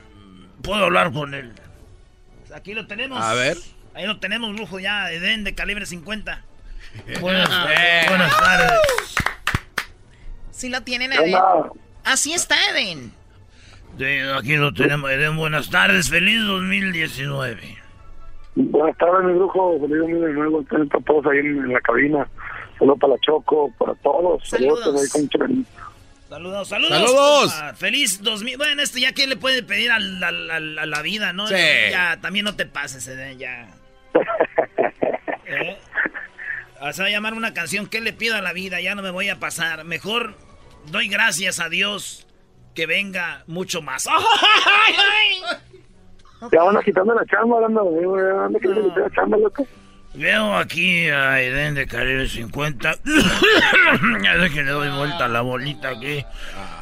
puedo hablar con él. Aquí lo tenemos. A ver. Ahí lo tenemos, lujo ya, Eden de calibre 50. [laughs] Buenas, buenas tardes. Sí lo tienen, ¿Qué Eden. onda? Así está, Eden. Sí, aquí lo tenemos, Eden. Buenas tardes, feliz 2019. Buenas tardes, mi brujo. Feliz año nuevo. Están todos ahí en, en la cabina. Saludos para la Choco, para todos. Saludos, Saludos. Saludos, saludos. Saludos. compa. Feliz 2000. Bueno, esto ya quién le puede pedir a la, a la- a la vida, ¿no? Sí. Ya, también no te pases, Eden, ya. [laughs] ¿Eh? O sea, llamar una canción, ¿qué le pido a la vida? Ya no me voy a pasar. Mejor doy gracias a Dios que venga mucho más. [laughs] Te van a quitando la chamba, hablando de que la chamba, loco. Veo aquí a Eden de Caribe 50. [coughs] ya sé que le doy vuelta a la bolita aquí.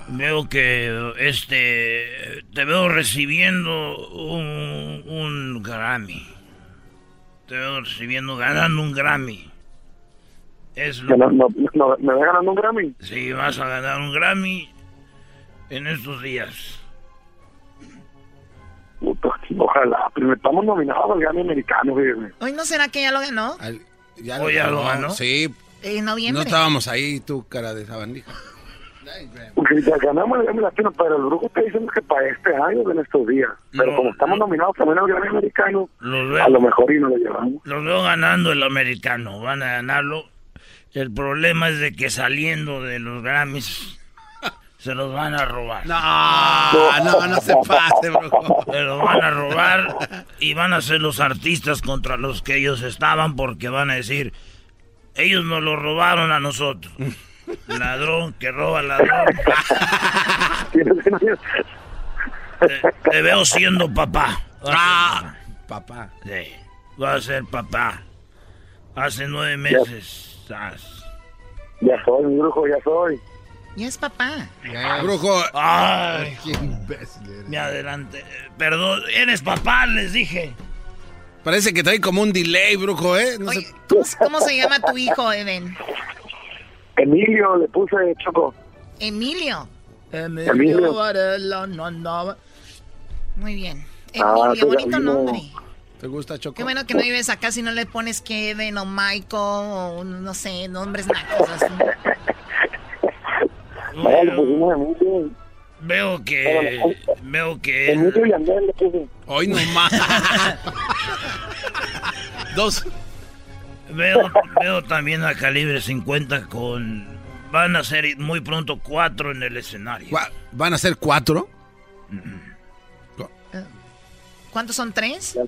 Veo que este te veo recibiendo un, un Grammy. Te veo recibiendo, ganando un Grammy. Es lo no, no, no, me va ganando un Grammy. Sí, vas a ganar un Grammy en estos días. Puta, ojalá, pero estamos nominados al Grammy americano, fíjate. ¿Hoy no será que ya lo ganó? Ya Oh, ya lo ganó. Sí. En noviembre. No estábamos ahí, tu cara de sabandija. Porque ya ganamos el Grammy latino, pero el brujo está diciendo que para este año, en estos días. Pero No, como estamos nominados también al Grammy americano, veo. a lo mejor y no lo llevamos. Los veo ganando el americano, van a ganarlo. El problema es de que saliendo de los Grammys se los van a robar. No, no, no se pase, bro. Se los van a robar y van a ser los artistas contra los que ellos estaban porque van a decir, ellos nos lo robaron a nosotros. Ladrón que roba ladrón. Te, te veo siendo papá. Ah, papá. Sí, va a ser papá. Hace nueve meses. sas. Ya soy, mi brujo, ya soy. Y es papá. Brujo. Ay, Qué imbécil eres. me adelante. Perdón, eres papá, les dije. Parece que trae como un delay, brujo, ¿eh? No Oye, sé- ¿cómo, cómo se llama tu hijo, Eden? Emilio le puse Choco. Emilio. Emilio. Muy bien. Ah, Emilio, bonito nombre. ¿Te gusta, Choco? Qué bueno que no vives acá si no le pones Kevin o Michael o no sé, nombres nacos así. [laughs] Veo que. Veo que. Puse. Hoy nomás. [laughs] Dos. Veo, veo también a calibre 50 con. Van a ser muy pronto cuatro en el escenario. ¿Van a ser cuatro? ¿Cuántos son tres?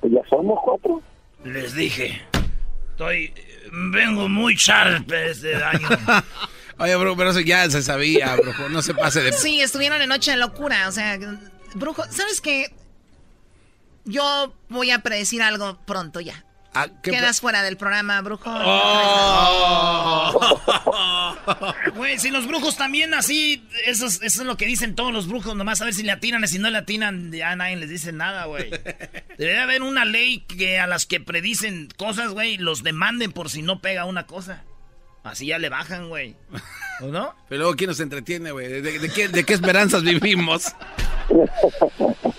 Pues ya somos cuatro. Les dije. Estoy. Vengo muy sharp este año. [laughs] Oye, bro, pero eso ya se sabía, brujo. No se pase de... Sí, estuvieron en Noche de Locura, o sea, brujo, ¿sabes qué? Yo voy a predecir algo pronto ya. Ah, ¿qué Quedas fuera del programa, brujo. [laughs] Güey, si los brujos también así, eso es, eso es lo que dicen todos los brujos, nomás a ver si le atinan, y si no le atinan, ya nadie les dice nada, güey. [laughs] Debería haber una ley que a las que predicen cosas, güey, los demanden por si no pega una cosa. Así ya le bajan, güey. ¿O no? [laughs] Pero luego, ¿quién nos entretiene, güey? ¿De, de qué, ¿De qué esperanzas vivimos? [laughs]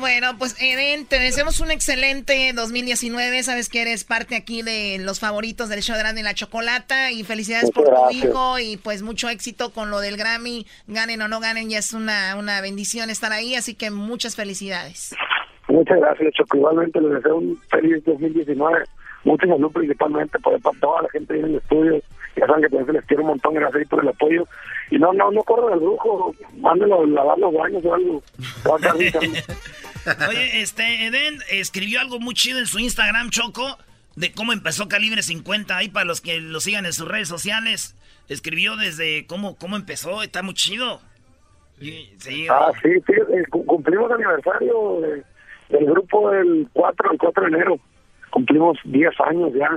Bueno, pues Eden, te deseamos un excelente 2019. Sabes que eres parte aquí de los favoritos del show de Grande y la Chocolata. Y felicidades Muchas por tu hijo y pues mucho éxito con lo del Grammy. Ganen o no ganen, ya es una, una bendición estar ahí. Así que muchas felicidades. Muchas gracias, Choco. Igualmente les deseo un feliz 2019. Mucha salud principalmente por para toda la gente ahí en el estudio. Ya saben que también se les quiere un montón. Gracias por el apoyo. Y no, no, no corran al brujo. Mándenlo a lavar los baños o algo. [laughs] Oye, este, Eden escribió algo muy chido en su Instagram, Choco, de cómo empezó Calibre 50. Ahí para los que lo sigan en sus redes sociales. Escribió desde cómo, cómo empezó, está muy chido. Sí, Ah, sí, sí. eh, cu- cumplimos aniversario de- del grupo el 4, el 4 de enero. Cumplimos 10 años ya.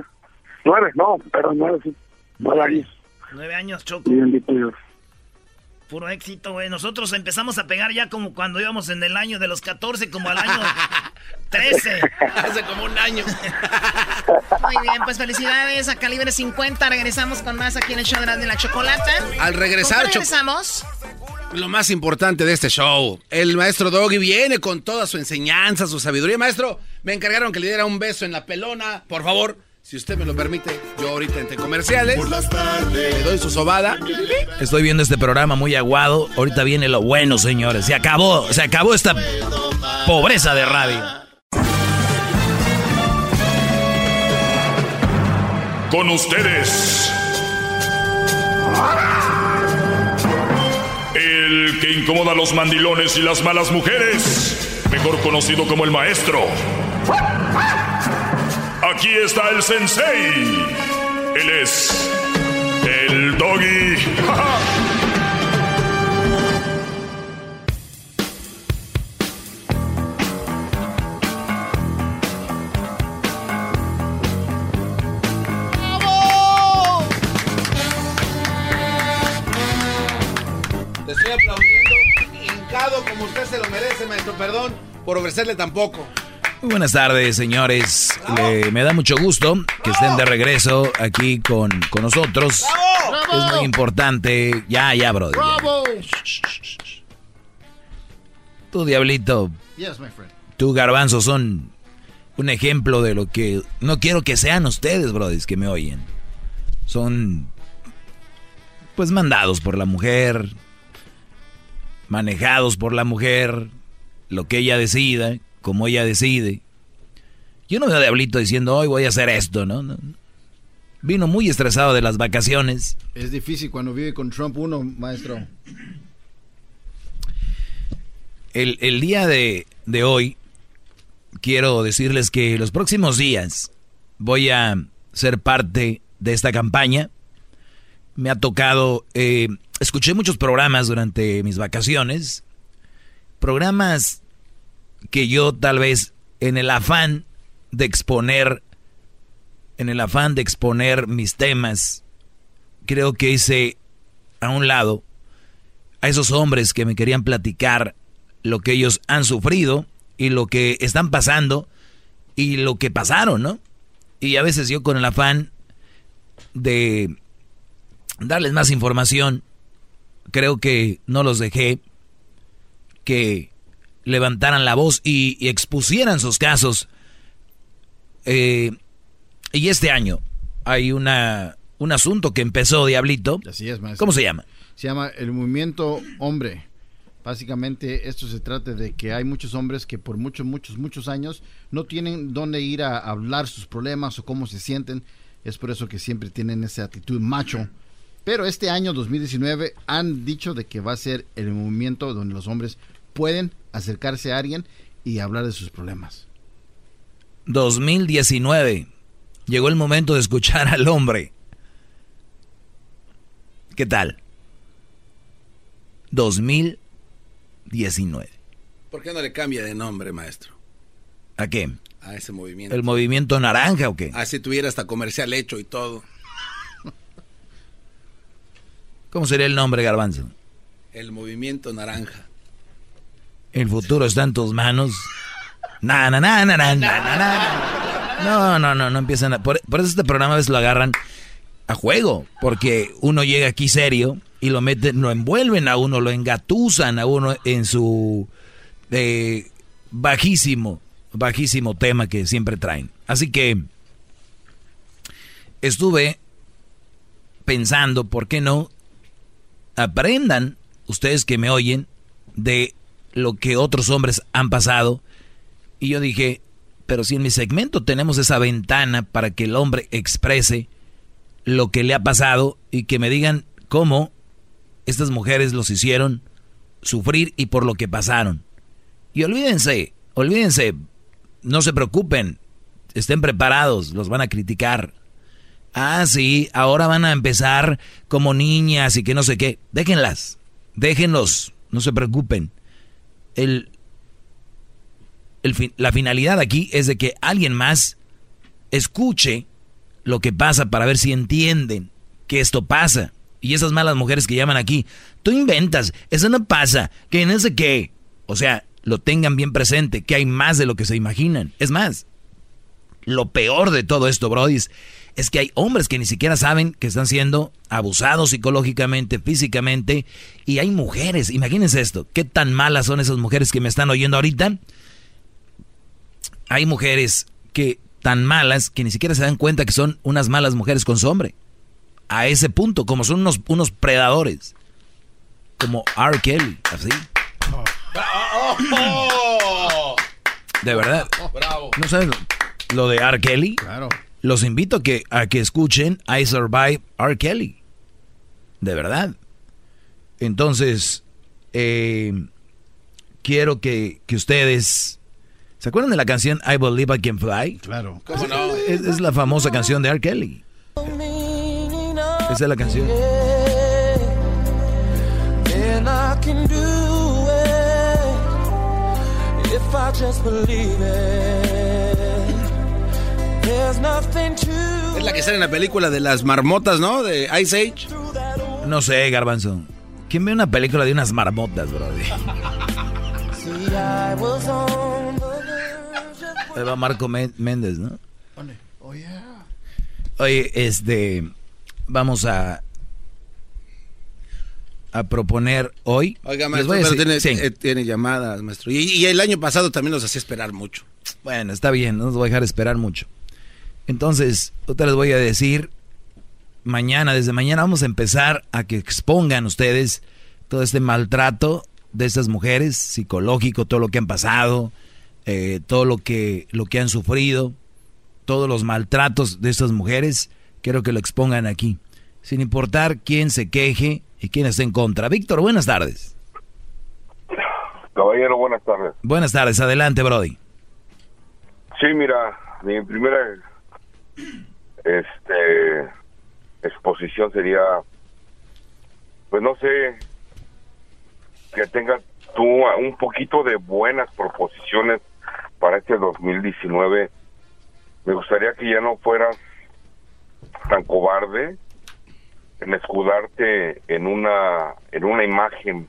9, no, pero 9, sí. 9 años. nueve años, Choco. Puro éxito, güey. Nosotros empezamos a pegar ya como cuando íbamos en el año de los 14, como al año [laughs] 13. Hace como un año. [laughs] Muy bien, pues felicidades a Calibre 50. Regresamos con más aquí en el show de la Chocolata. Al regresar, ¿Con qué Choco- regresamos? Lo más importante de este show, el maestro Doggy viene con toda su enseñanza, su sabiduría. Maestro, me encargaron que le diera un beso en la pelona. Por favor, si usted me lo permite, yo ahorita entre comerciales le doy su sobada. Estoy viendo este programa muy aguado. Ahorita viene lo bueno, señores. Se acabó, se acabó esta pobreza de radio. Con ustedes. que incomoda a los mandilones y las malas mujeres, mejor conocido como el maestro. Aquí está el sensei. Él es el doggy. Te estoy aplaudiendo, hincado como usted se lo merece, maestro. Perdón por ofrecerle tampoco. Muy buenas tardes, señores. Le- me da mucho gusto que estén de regreso aquí con, con nosotros. Es muy importante. Ya, ya, bro. ¡Bravo! Tú, Diablito, Yes, my friend. tú, Garbanzo, son un ejemplo de lo que no quiero que sean ustedes, brodis, que me oyen. Son, pues, mandados por la mujer, manejados por la mujer, lo que ella decida, como ella decide. Yo no veo a Diablito diciendo, hoy voy a hacer esto, ¿no? No. Vino muy estresado de las vacaciones. Es difícil cuando vive con Trump uno, maestro. El, el día de, de hoy, quiero decirles que los próximos días voy a ser parte de esta campaña. Me ha tocado, eh, escuché muchos programas durante mis vacaciones, programas que yo tal vez en el afán de exponer, en el afán de exponer mis temas, creo que hice a un lado a esos hombres que me querían platicar lo que ellos han sufrido y lo que están pasando y lo que pasaron, ¿no? Y a veces yo con el afán de darles más información, creo que no los dejé que levantaran la voz y, y expusieran sus casos. Eh, y este año hay una, un asunto que empezó, Diablito. Así es, maestro. ¿Cómo se llama? Se llama el movimiento hombre. Básicamente esto se trata de que hay muchos hombres que por muchos, muchos, muchos años no tienen dónde ir a hablar sus problemas o cómo se sienten. Es por eso que siempre tienen esa actitud macho. Pero este año 2019 han dicho de que va a ser el movimiento donde los hombres pueden acercarse a alguien y hablar de sus problemas. 2019. Llegó el momento de escuchar al hombre. ¿Qué tal? 2019. ¿Por qué no le cambia de nombre, maestro? ¿A qué? A ese movimiento. ¿El movimiento naranja o qué? Así tuviera hasta comercial hecho y todo. ¿Cómo sería el nombre, Garbanzo? El movimiento naranja. El futuro está en tus manos. Na, na, na, na, na. No, no, no, no empiezan a... Por, por eso este programa a veces lo agarran a juego, porque uno llega aquí serio y lo meten, lo envuelven a uno, lo engatusan a uno en su eh, bajísimo, bajísimo tema que siempre traen. Así que estuve pensando, ¿por qué no aprendan ustedes que me oyen de lo que otros hombres han pasado? Y yo dije, pero si en mi segmento tenemos esa ventana para que el hombre exprese lo que le ha pasado y que me digan cómo estas mujeres los hicieron sufrir y por lo que pasaron. Y olvídense, olvídense, no se preocupen, estén preparados, los van a criticar. Ah, sí, ahora van a empezar como niñas y que no sé qué. Déjenlas, déjenlos, no se preocupen. El, el la finalidad aquí es de que alguien más escuche lo que pasa para ver si entienden que esto pasa. Y esas malas mujeres que llaman aquí, tú inventas, eso no pasa, que no sé qué. O sea, lo tengan bien presente, que hay más de lo que se imaginan. Es más, lo peor de todo esto, Brody, es que hay hombres que ni siquiera saben que están siendo abusados psicológicamente, físicamente, y hay mujeres, imagínense esto, qué tan malas son esas mujeres que me están oyendo ahorita. Hay mujeres que tan malas que ni siquiera se dan cuenta que son unas malas mujeres con su hombre. A ese punto, como son unos, unos predadores. Como R. Kelly, así. De verdad. Bravo. ¿No saben lo de R. Kelly? Claro. Los invito a que, a que escuchen I Survive R. Kelly. De verdad. Entonces, eh, quiero que, que ustedes... ¿Se acuerdan de la canción I Believe I Can Fly? Claro. ¿Cómo no? Es, es la famosa canción de R. Kelly. Esa es la canción. Es la que sale en la película de las marmotas, ¿no? De Ice Age. No sé, Garbanzo. ¿Quién ve una película de unas marmotas, bro? [laughs] see. I was on the verge of Ahí va Marco Mé- Méndez, ¿no? Oh. Oye, este, vamos a a proponer hoy. Oiga, maestro, voy a pero decir- tiene, sí. eh, tiene llamadas, maestro. Y, y el año pasado también los hacía esperar mucho. Bueno, está bien, no los voy a dejar esperar mucho. Entonces, otra les voy a decir, mañana, desde mañana vamos a empezar a que expongan ustedes todo este maltrato de estas mujeres, psicológico, todo lo que han pasado, eh, todo lo que, lo que han sufrido, todos los maltratos de estas mujeres, quiero que lo expongan aquí, sin importar quién se queje y quién esté en contra. Víctor, buenas tardes. Caballero, buenas tardes. Buenas tardes, adelante, Brody. Sí, mira, mi primera este exposición sería pues no sé que tengas tú un poquito de buenas proposiciones para este 2019. Me gustaría que ya no fueras tan cobarde en escudarte en una en una imagen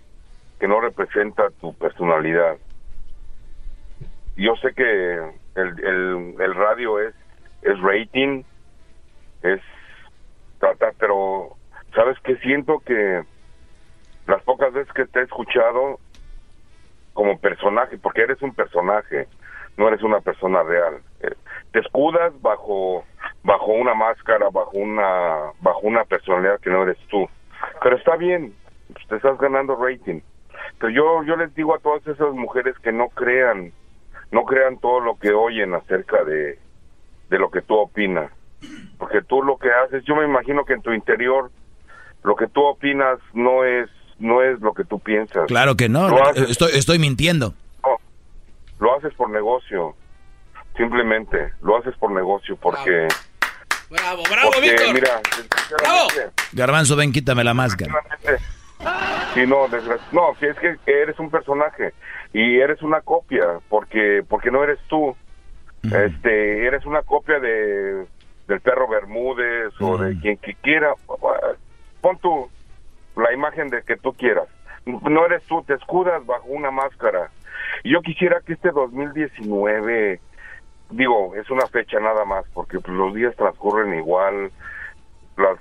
que no representa tu personalidad. Yo sé que el, el, el radio es es rating, es tratar, pero sabes que siento que las pocas veces que te he escuchado como personaje, porque eres un personaje, no eres una persona real. Eh, Te escudas bajo bajo una máscara, bajo una bajo una personalidad que no eres tú. Pero está bien, te estás ganando rating. Pero yo yo les digo a todas esas mujeres que no crean no crean todo lo que oyen acerca de de lo que tú opinas. Porque tú lo que haces, yo me imagino que en tu interior lo que tú opinas no es no es lo que tú piensas. Claro que no, haces- estoy, estoy mintiendo. lo haces por negocio. Simplemente lo haces por negocio porque Bravo, porque mira, sinceramente, Garbanzo, ven, quítame la máscara. Sí, no, no, si es que eres un personaje y eres una copia, porque porque no eres tú. Este, eres una copia de del perro Bermúdez o de quien que quiera. Pon tu la imagen de que tú quieras. No eres tú, te escudas bajo una máscara. Yo quisiera que este 2019 digo, es una fecha nada más porque pues, los días transcurren igual, las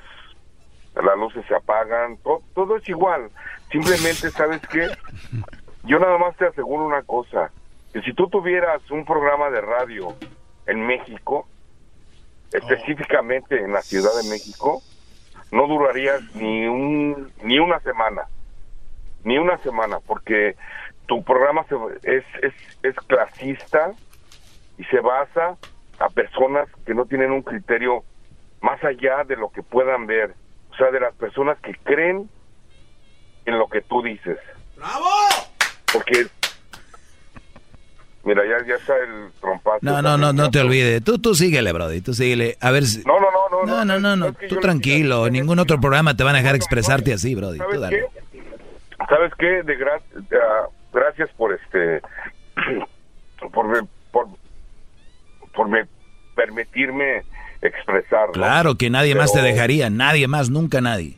las luces se apagan, to- todo es igual. Simplemente, ¿sabes qué? [laughs] Yo nada más te aseguro una cosa, que si tú tuvieras un programa de radio en México, específicamente en la Ciudad de México, no durarías ni un ni una semana, ni una semana, porque tu programa se- es, es, es clasista y se basa a personas que no tienen un criterio más allá de lo que puedan ver, o sea, de las personas que creen en lo que tú dices. ¡Bravo! Porque, mira, ya, ya está el trompazo. No, no, no, no te olvides. Tú, tú síguele, Brody. Tú síguele. A ver si... No, no, no, no. No, no, no, no. Tú tranquilo. En ningún otro programa te van a dejar expresarte así, Brody. Tú ¿Sabes dale. qué? ¿Sabes qué? De gra- gracias por este [clears throat] por por por me permitirme expresar. Claro que nadie más te dejaría. Nadie más, nunca nadie.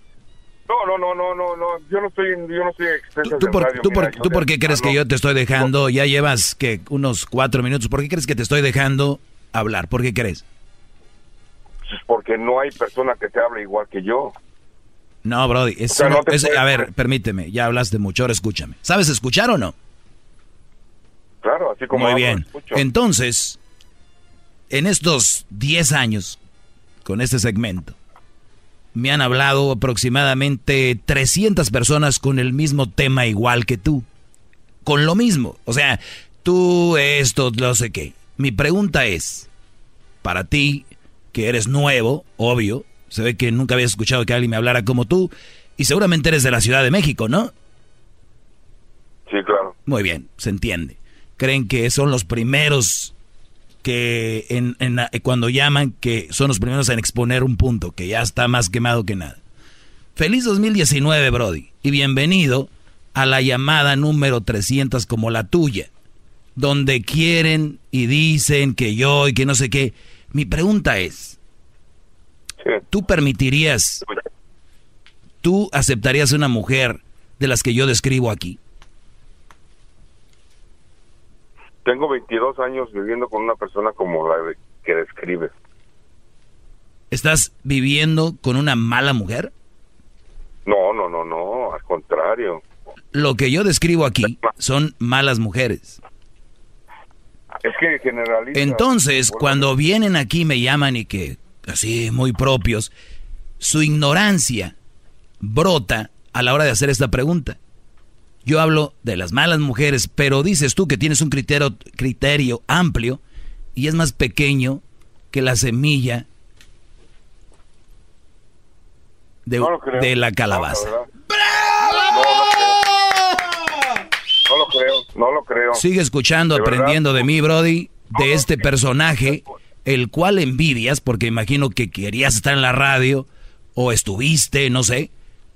No, no, no, no, no, no. Yo no estoy yo no expresa ¿Tú en por, radio, tú mira, por- tú qué crees que yo te estoy dejando? Ya llevas que unos cuatro minutos. ¿Por qué crees que te estoy dejando hablar? ¿Por qué crees? Porque no hay persona que te hable igual que yo. No, Brody. es O sea, uno- no te es- puedes- a ver, permíteme. Ya hablaste mucho. Ahora escúchame. ¿Sabes escuchar o no? Claro, así como Muy hablo, bien. escucho. Entonces, en estos 10 años, con este segmento, me han hablado aproximadamente 300 personas con el mismo tema igual que tú. Con lo mismo. O sea, tú esto, no sé qué. Mi pregunta es, para ti, que eres nuevo, obvio, se ve que nunca habías escuchado que alguien me hablara como tú, y seguramente eres de la Ciudad de México, ¿no? Sí, claro. Muy bien, se entiende. Creen que son los primeros que en, en la- cuando llaman que son los primeros en exponer un punto que ya está más quemado que nada. Feliz 2019, Brody, y bienvenido a la llamada número 300 como la tuya, donde quieren y dicen que yo y que no sé qué. Mi pregunta es, ¿tú permitirías, tú aceptarías una mujer de las que yo describo aquí? Tengo 22 años viviendo con una persona como la que describes. ¿Estás viviendo con una mala mujer? No, no, no, no, al contrario. Lo que yo describo aquí son malas mujeres. Es que generaliza. Entonces, cuando vienen aquí me llaman y que, así, muy propios, su ignorancia brota a la hora de hacer esta pregunta. Yo hablo de las malas mujeres, pero dices tú que tienes un criterio, criterio amplio y es más pequeño que la semilla de, No la calabaza. No. No lo creo, no lo creo. Sigue escuchando, De verdad. aprendiendo de mí, Brody, de este personaje, el cual envidias, porque imagino que querías estar en la radio, o estuviste, no sé,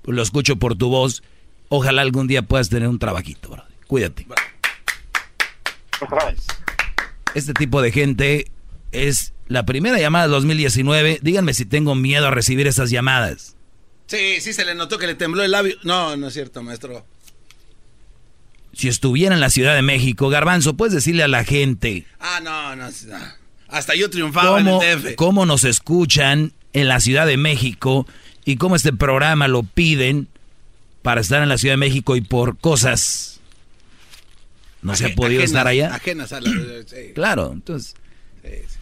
lo escucho por tu voz. Ojalá algún día puedas tener un trabajito, Brody. Cuídate. Este tipo de gente es la primera llamada de 2019. Díganme si tengo miedo a recibir esas llamadas. Sí, sí se le notó que le tembló el labio. No, no es cierto, maestro. Si estuviera en la Ciudad de México, Garbanzo, puedes decirle a la gente Ah, no, no. no. Hasta yo triunfaba cómo, en el DF. cómo nos escuchan en la Ciudad de México y cómo este programa lo piden para estar en la Ciudad de México y por cosas no se ha podido ajenas- estar allá. Ajenas a la. sí, Claro, entonces, sí, sí, sí.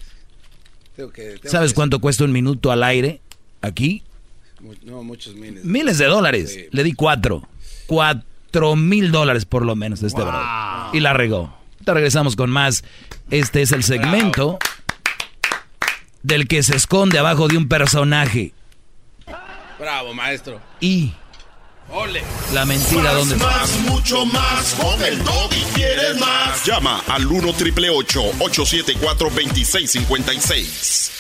Tengo que- tengo ¿sabes que- cuánto cuesta un minuto al aire aquí? No, muchos miles. Miles de dólares. Le di cuatro. Cuatro mil dólares por lo menos a este brother. Y la regó. Te regresamos con más. Este es el segmento del que se esconde abajo de un personaje. Bravo, maestro. Y Ole. la mentira Más, donde más, mucho más. Con el doggy quieres más. Llama al 1 triple 874 2656.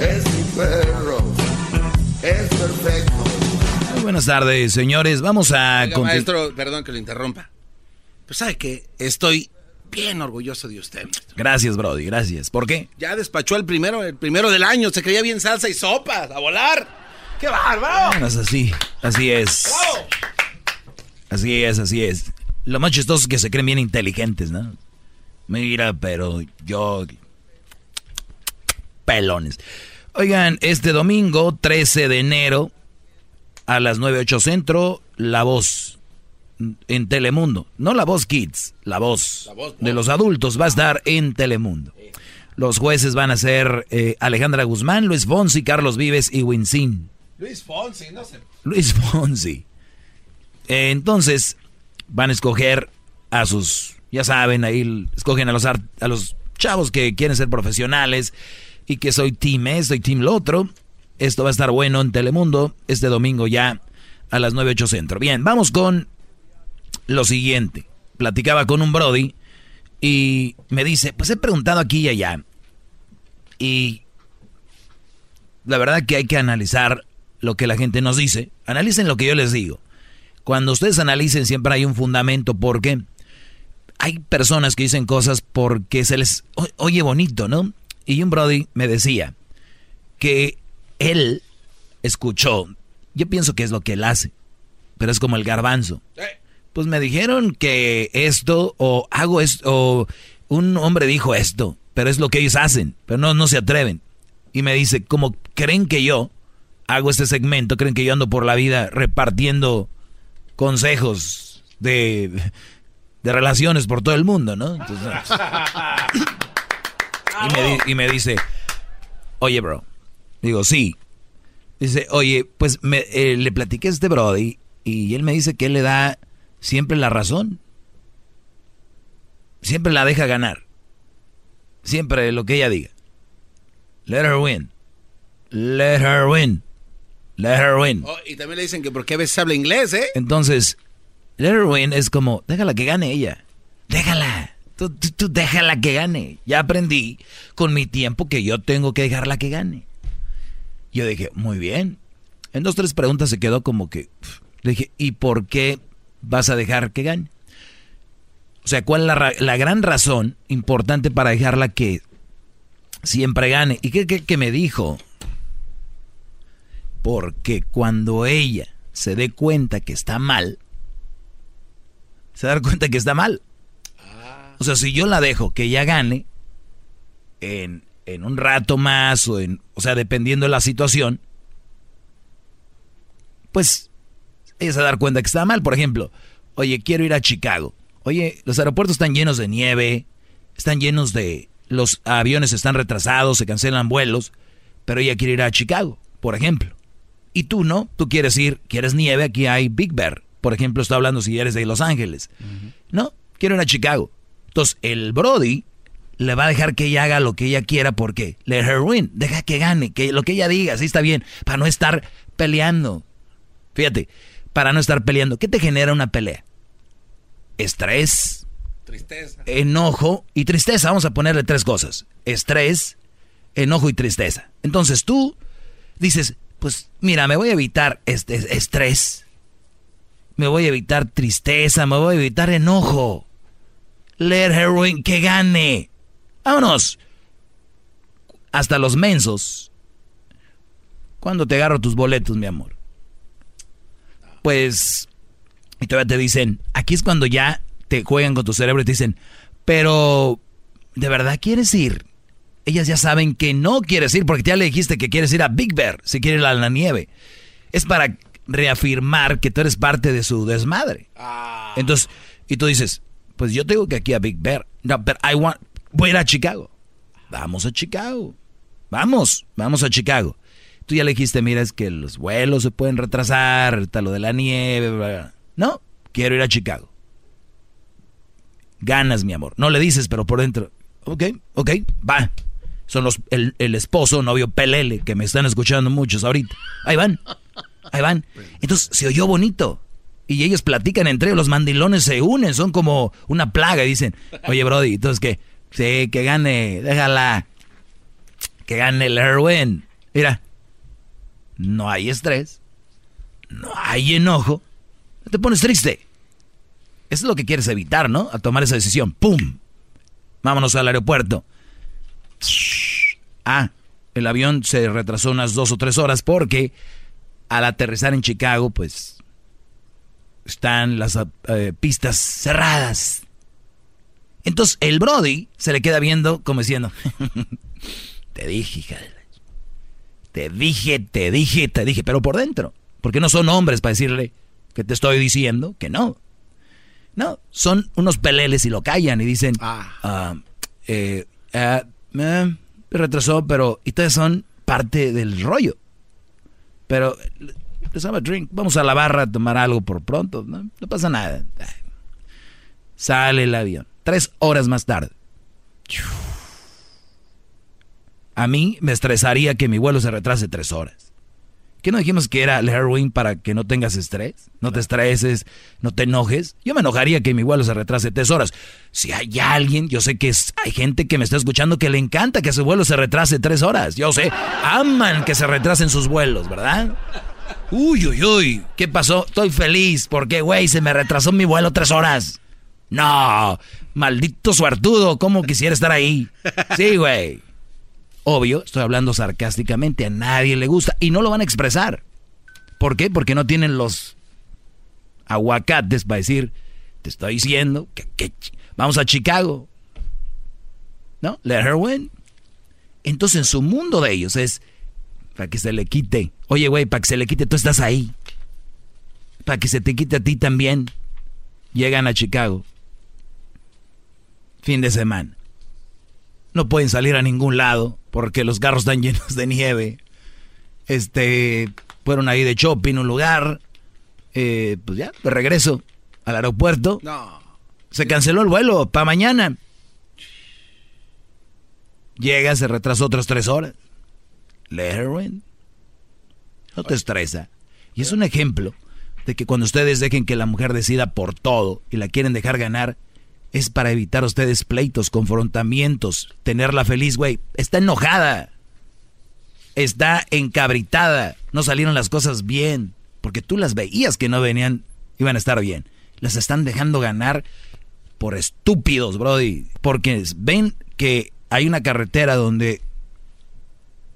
Es mi perro. Es perfecto. Muy buenas tardes, señores. Vamos a Oiga, maestro, perdón que lo interrumpa. Pues sabe que estoy bien orgulloso de usted. maestro. Gracias, Brody, gracias. ¿Por qué? Ya despachó el primero, el primero del año. Se creía bien salsa y sopas. A volar. ¡Qué bárbaro! Bueno, es así, así es. ¡Bravo! Así es, así es. Lo más chistoso es que se creen bien inteligentes, ¿no? Mira, pero yo... Pelones. Oigan, este domingo, 13 de enero, a las 9.08 Centro, La Voz, en Telemundo. No La Voz Kids, La Voz, La Voz, de los adultos va a estar en Telemundo. Los jueces van a ser eh, Alejandra Guzmán, Luis Fonsi, Carlos Vives y Winsín. Luis Fonsi, no sé. Luis Fonsi. Eh, entonces, van a escoger a sus, ya saben, ahí escogen a los, a los chavos que quieren ser profesionales y que soy team esto y team lo otro. Esto va a estar bueno en Telemundo este domingo ya a las 9.08 Centro. Bien, vamos con lo siguiente. Platicaba con un Brody y me dice, pues he preguntado aquí y allá. Y la verdad que hay que analizar lo que la gente nos dice. Analicen lo que yo les digo. Cuando ustedes analicen siempre hay un fundamento porque hay personas que dicen cosas porque se les oye bonito, ¿no? Y un Brody me decía que él escuchó, yo pienso que es lo que él hace, pero es como el garbanzo. Pues me dijeron que esto o hago esto o un hombre dijo esto, pero es lo que ellos hacen, pero no, no se atreven. Y me dice, como creen que yo hago este segmento, creen que yo ando por la vida repartiendo consejos de, de relaciones por todo el mundo, ¿no? Y, me, me dice, oye, bro. Digo, sí. Dice, oye, pues me, eh, le platiqué a este Brody y él me dice que él le da siempre la razón. Siempre la deja ganar. Siempre lo que ella diga. Let her win. Let her win. Let her win. Oh, y también le dicen que porque a veces habla inglés, ¿eh? Entonces, let her win es como, déjala que gane ella. Déjala. Tú, tú, tú déjala que gane. Ya aprendí con mi tiempo que yo tengo que dejarla que gane. Yo dije, muy bien. En dos, tres preguntas se quedó como que... Le dije, ¿y por qué vas a dejar que gane? O sea, ¿cuál es la, la gran razón importante para dejarla que siempre gane? ¿Y qué, qué- qué me dijo? Porque cuando ella se dé cuenta que está mal, se da cuenta que está mal. O sea, si yo la dejo que ella gane en, en un rato más, o, en, o sea, dependiendo de la situación, pues ella se dar cuenta que está mal. Por ejemplo, oye, quiero ir a Chicago. Oye, los aeropuertos están llenos de nieve, están llenos de... Los aviones están retrasados, se cancelan vuelos, pero ella quiere ir a Chicago, por ejemplo. Y tú no, tú quieres ir, quieres nieve, aquí hay Big Bear. Por ejemplo, estoy hablando si eres de Los Ángeles. No, quiero ir a Chicago. Entonces, el Brody le va a dejar que ella haga lo que ella quiera porque let her win, deja que gane, que lo que ella diga, así está bien, para no estar peleando. Fíjate, para no estar peleando, ¿qué te genera una pelea? Estrés, Tristeza. enojo y tristeza. Vamos a ponerle tres cosas. Estrés, enojo y tristeza. Entonces tú dices, pues mira, me voy a evitar este estrés. Me voy a evitar tristeza, me voy a evitar enojo. Let her win, que gane. Vámonos. Hasta los mensos. ¿Cuándo te agarro tus boletos, mi amor? Pues, y todavía te dicen, aquí es cuando ya te juegan con tu cerebro y te dicen, pero, ¿de verdad quieres ir? Ellas ya saben que no quieres ir porque ya le dijiste que quieres ir a Big Bear, si quieres ir a la nieve. Es para reafirmar que tú eres parte de su desmadre. Entonces, y tú dices, pues yo tengo que aquí a Big Bear. No, pero I want, voy a ir a Chicago. Vamos a Chicago. Vamos, vamos a Chicago. Tú ya le dijiste, mira, es que los vuelos se pueden retrasar, está lo de la nieve. bla, bla. No, quiero ir a Chicago. Ganas, mi amor. No le dices, pero por dentro. Ok, ok, va. Son los, el, el esposo, novio Pelele, que me están escuchando muchos ahorita. Ahí van, ahí van. Entonces se oyó bonito. Y ellos platican entre ellos, los mandilones se unen, son como una plaga. Y dicen, oye, Brody, entonces que, sí, que gane, déjala. Que gane el Erwin. Mira, no hay estrés, no hay enojo, no te pones triste. Eso es lo que quieres evitar, ¿no? A tomar esa decisión. ¡Pum! Vámonos al aeropuerto. Ah, el avión se retrasó unas dos o tres horas porque al aterrizar en Chicago, pues están las eh, pistas cerradas. Entonces el Brody se le queda viendo como diciendo, [laughs] te dije, hija Te dije, te dije, te dije, pero por dentro. Porque no son hombres para decirle que te estoy diciendo que no. No, son unos peleles y lo callan y dicen, ah, eh, ah, eh, retrasó, pero y ustedes son parte del rollo. Pero have a drink. Vamos a la barra a tomar algo por pronto. No, no pasa nada. Sale el avión. Tres horas más tarde. A mí me estresaría que mi vuelo se retrase tres horas. ¿Qué no dijimos que era el heroin para que no tengas estrés? No te estreses, no te enojes. Yo me enojaría que mi vuelo se retrase tres horas. Si hay alguien, yo sé que es- hay gente que me está escuchando que le encanta que su vuelo se retrase tres horas. Yo sé, aman que se retrasen sus vuelos, ¿verdad? Uy, uy, uy, ¿qué pasó? Estoy feliz porque, güey, se me retrasó mi vuelo tres horas. No, maldito suertudo, ¿cómo quisiera estar ahí? Sí, güey. Obvio, estoy hablando sarcásticamente, a nadie le gusta y no lo van a expresar. ¿Por qué? Porque no tienen los aguacates para decir, te estoy diciendo que, vamos a Chicago. ¿No? Let her win. Entonces en su mundo de ellos es para que se le quite. Oye, güey, para que se le quite, tú estás ahí. Para que se te quite a ti también. Llegan a Chicago. Fin de semana. No pueden salir a ningún lado porque los carros están [laughs] llenos de nieve. Este, fueron ahí de shopping, un lugar. Eh, pues ya, de regreso al aeropuerto. No. Se canceló el vuelo para mañana. Llega, se retrasó otras tres horas. ¿La heroin? No te estresa. Y es un ejemplo de que cuando ustedes dejen que la mujer decida por todo y la quieren dejar ganar, es para evitar ustedes pleitos, confrontamientos, tenerla feliz, güey. Está enojada. Está encabritada. No salieron las cosas bien. Porque tú las veías que no venían, iban a estar bien. Las están dejando ganar por estúpidos, Brody. Porque ven que hay una carretera donde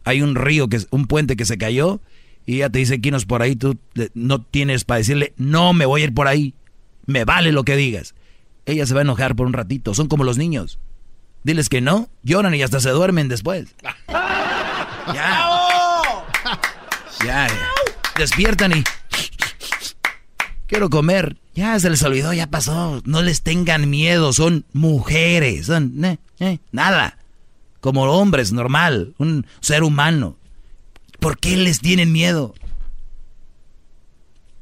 hay un río, que un puente que se cayó y ella te dice, Quinos, por ahí tú no tienes para decirle, no me voy a ir por ahí, me vale lo que digas. Ella se va a enojar por un ratito, son como los niños. Diles que no, lloran y hasta se duermen después. [laughs] Ya. Ya, despiertan y... Quiero comer. Ya se les olvidó, ya pasó. No les tengan miedo, son mujeres. Son... Eh, eh, nada. Como hombres, normal. Un ser humano. ¿Por qué les tienen miedo?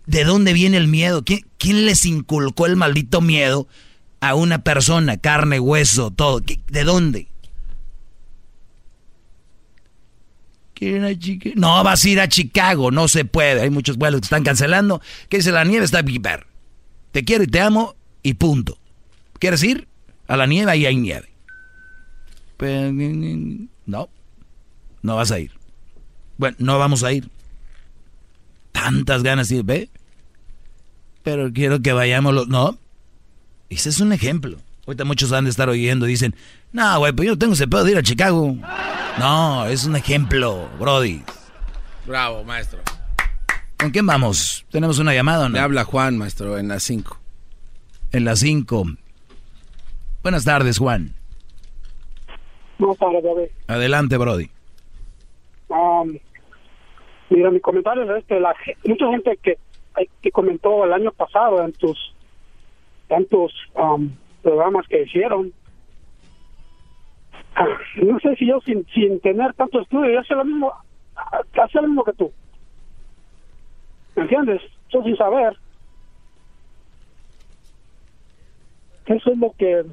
¿De dónde viene el miedo? ¿Quién, les inculcó el maldito miedo a una persona, carne, hueso, todo? ¿De dónde? ¿Quieren a Chicago? No, vas a ir a Chicago, no se puede. Hay muchos vuelos que están cancelando. ¿Qué dice la nieve? Está viper. Te quiero y te amo y punto. ¿Quieres ir? A la nieve ahí hay nieve. No, no vas a ir. Bueno, no vamos a ir. Tantas ganas de ve. Pero quiero que vayamos los... No. Ese es un ejemplo. Ahorita muchos han de estar oyendo. Dicen, no, güey, pues yo no tengo ese pedo de ir a Chicago. No, es un ejemplo, Brody. Bravo, maestro. ¿Con quién vamos? ¿Tenemos una llamada o no? Le habla Juan, maestro, en las 5. En las 5. Buenas tardes, Juan. Buenas tardes, David. Adelante, Brody. Um, mira, mi comentario es este, la, mucha gente que, que comentó el año pasado en tus tantos um, programas que hicieron, ah, no sé si yo sin, sin tener tanto estudio, yo sé lo mismo, lo mismo que tú. ¿Me entiendes? Yo sin saber. Eso es lo que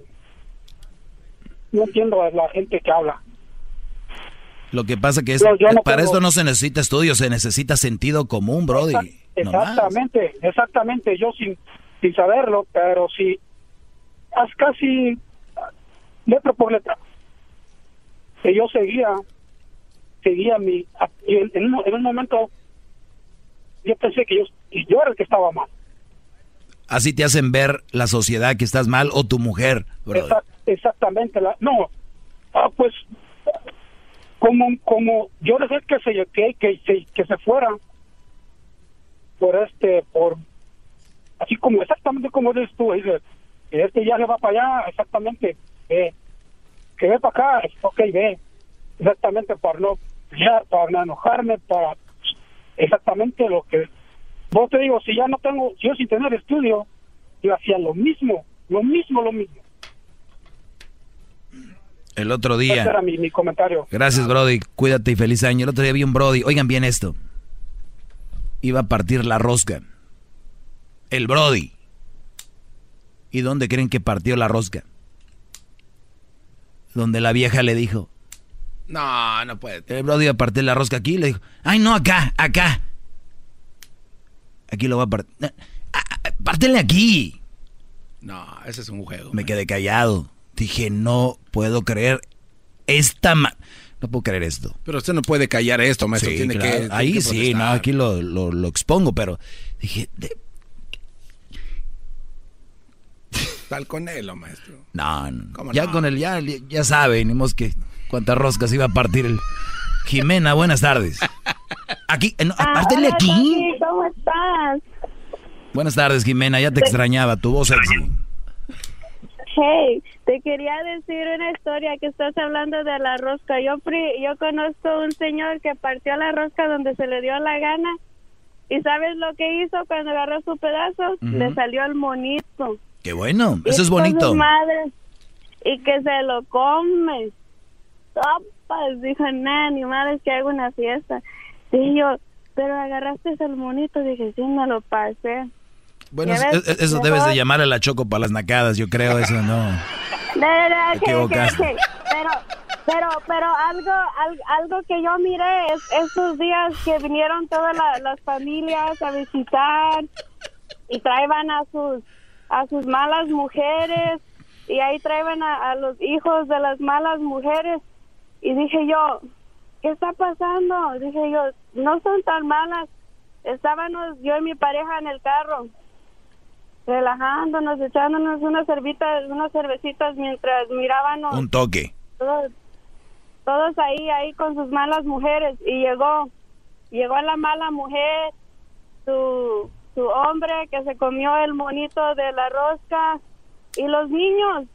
no entiendo a la gente que habla. Lo que pasa que es, para esto no se necesita estudio, se necesita sentido común, Brody. Exactamente, exactamente. Yo sin, sin saberlo, pero si haz casi letra por letra, que yo seguía, seguía mi, y en, un, momento yo pensé que yo, yo era el que estaba mal. Así te hacen ver la sociedad que estás mal o tu mujer, exactamente, la, no, ah, pues como como yo dejé que se que, que, que se fuera por este por así como exactamente como dices tú dice que este ya se va para allá exactamente eh, que ve para acá ok ve exactamente para no ya, para no enojarme para exactamente lo que vos te digo si ya no tengo yo sin tener estudio yo hacía lo mismo lo mismo lo mismo el otro día. Ese era mi, comentario. Gracias, Brody. Cuídate y feliz año. El otro día vi un Brody. Oigan bien esto. Iba a partir la rosca. El Brody. ¿Y dónde creen que partió la rosca? Donde la vieja le dijo. No, no puede. El Brody iba a partir la rosca aquí y le dijo. Ay, no, acá, acá. Aquí lo va a partir. Pártele aquí. No, ese es un juego. Me quedé callado. Dije, no puedo creer esta... no puedo creer esto. Pero usted no puede callar esto, maestro. tiene que, Ahí sí, no, aquí lo, lo, expongo, pero dije... Tal con él, maestro. No, no. ya con él, ya, ya sabe, que cuántas roscas iba a partir el... Jimena, buenas tardes. [laughs] Aquí, no, apártele aquí. ¿Cómo estás? Buenas tardes, Jimena, ya te extrañaba, tu voz sexy. Hey, te quería decir una historia que estás hablando de la rosca. Yo yo conozco un señor que partió la rosca donde se le dio la gana. ¿Y sabes lo que hizo cuando agarró su pedazo? Le salió el monito. Qué bueno, eso es bonito. Madre, y que se lo come. Sopas, dijo, nah, ni madre, es que hago una fiesta. Y yo, pero agarraste el monito. Dije, sí, me lo pasé. Bueno, eso, debes de llamar a la Choco para las nacadas, yo creo, eso no. No, no, no, pero Pero, pero algo, al- algo que yo miré es estos días que vinieron todas la- las familias a visitar y traían a sus, a sus malas mujeres y ahí traían a, a los hijos de las malas mujeres y dije yo, ¿qué está pasando? Dije yo, no son tan malas. Estábamos yo y mi pareja en el carro relajándonos, echándonos unas cervitas, unas cervecitas mientras mirábamos Un toque. todos, todos ahí, ahí con sus malas mujeres y llegó, llegó la mala mujer, su, su hombre que se comió el monito de la rosca y los niños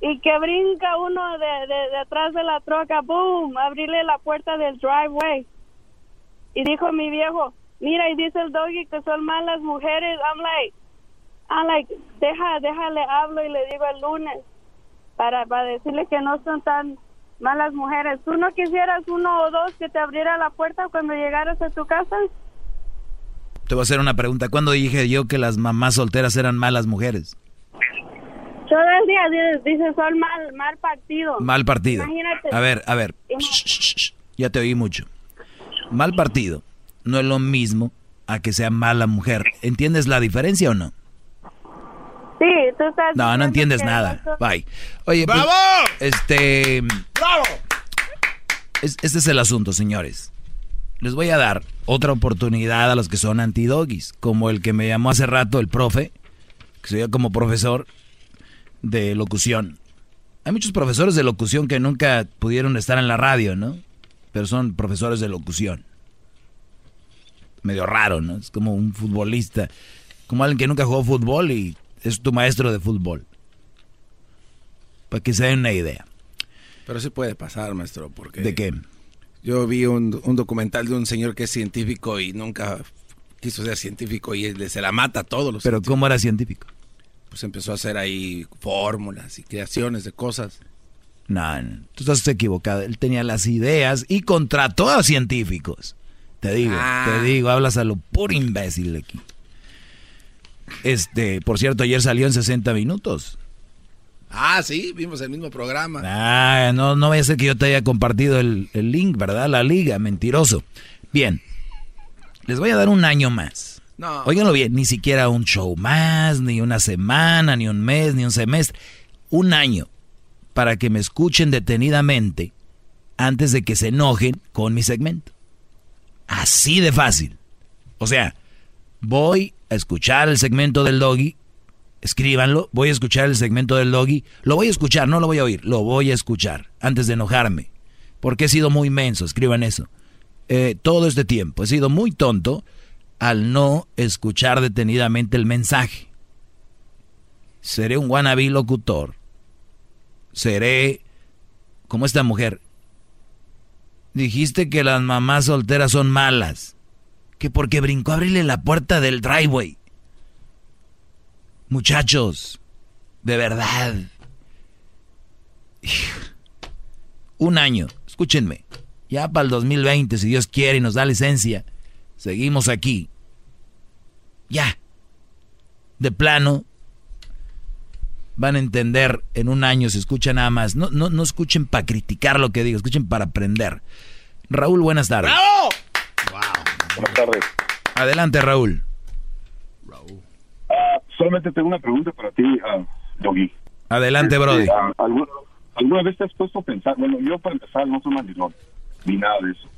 y que brinca uno de, de, de la troca, boom, abrirle la puerta del driveway y dijo mi viejo, mira y dice el doggy que son malas mujeres, I'm like, I'm like, deja, déjale hablo y le digo el lunes para, para decirle que no son tan malas mujeres. ¿Tú no quisieras uno o dos que te abriera la puerta cuando llegaras a tu casa? Te voy a hacer una pregunta. ¿Cuándo dije yo que las mamás solteras eran malas mujeres? Todo el día dices, son mal, mal partido. Mal partido. Imagínate. A ver, a ver. Ya te oí mucho. Mal partido no es lo mismo a que sea mala mujer. ¿Entiendes la diferencia o no? Sí, tú estás... No, no entiendes nada. Bye. Oye, pues, ¡Bravo! este, ¡Bravo! es- este es el asunto, señores. Les voy a dar otra oportunidad a los que son antidogis, como el que me llamó hace rato el profe, que se como profesor de locución. Hay muchos profesores de locución que nunca pudieron estar en la radio, ¿no? Pero son profesores de locución. Medio raro, ¿no? Es como un futbolista, como alguien que nunca jugó fútbol y es tu maestro de fútbol. Para que se den una idea. Pero sí puede pasar, maestro, porque... ¿De qué? Yo vi un, un documental de un señor que es científico y nunca quiso ser científico y se la mata a todos los Pero ¿cómo era científico? Pues empezó a hacer ahí fórmulas y creaciones de cosas. No, no, tú estás equivocado. Él tenía las ideas y contrató a científicos. Te digo, Ah. te digo, hablas a lo puro imbécil aquí. Este, por cierto, ayer salió en 60 minutos. Ah, sí, vimos el mismo programa. Ah, no, no vaya a ser que yo te haya compartido el, el link, ¿verdad? La liga, mentiroso. Bien, les voy a dar un año más. No. Óiganlo bien, ni siquiera un show más, ni una semana, ni un mes, ni un semestre. Un año para que me escuchen detenidamente antes de que se enojen con mi segmento. Así de fácil. O sea, voy a escuchar el segmento del doggy, escríbanlo, voy a escuchar el segmento del doggy, lo voy a escuchar, no lo voy a oír, lo voy a escuchar antes de enojarme. Porque he sido muy menso, escriban eso. Eh, todo este tiempo he sido muy tonto al no escuchar detenidamente el mensaje. Seré un wannabe locutor. Seré como esta mujer. Dijiste que las mamás solteras son malas. Que porque brincó a abrirle la puerta del driveway. Muchachos, de verdad. Un año, escúchenme. Ya para el 2020, si Dios quiere y nos da licencia, seguimos aquí. Ya. De plano, van a entender en un año si escuchan nada más. No, no, no escuchen para criticar lo que digo, escuchen para aprender. Raúl, buenas tardes. ¡Bravo! Buenas tardes. Adelante, Raúl. Ah, solamente tengo una pregunta para ti, ah, Doggy. Adelante, Este, Brody. ah, ¿algún- ¿Alguna vez te has puesto a pensar? Bueno, yo para empezar no soy mandilón, ni nada de eso.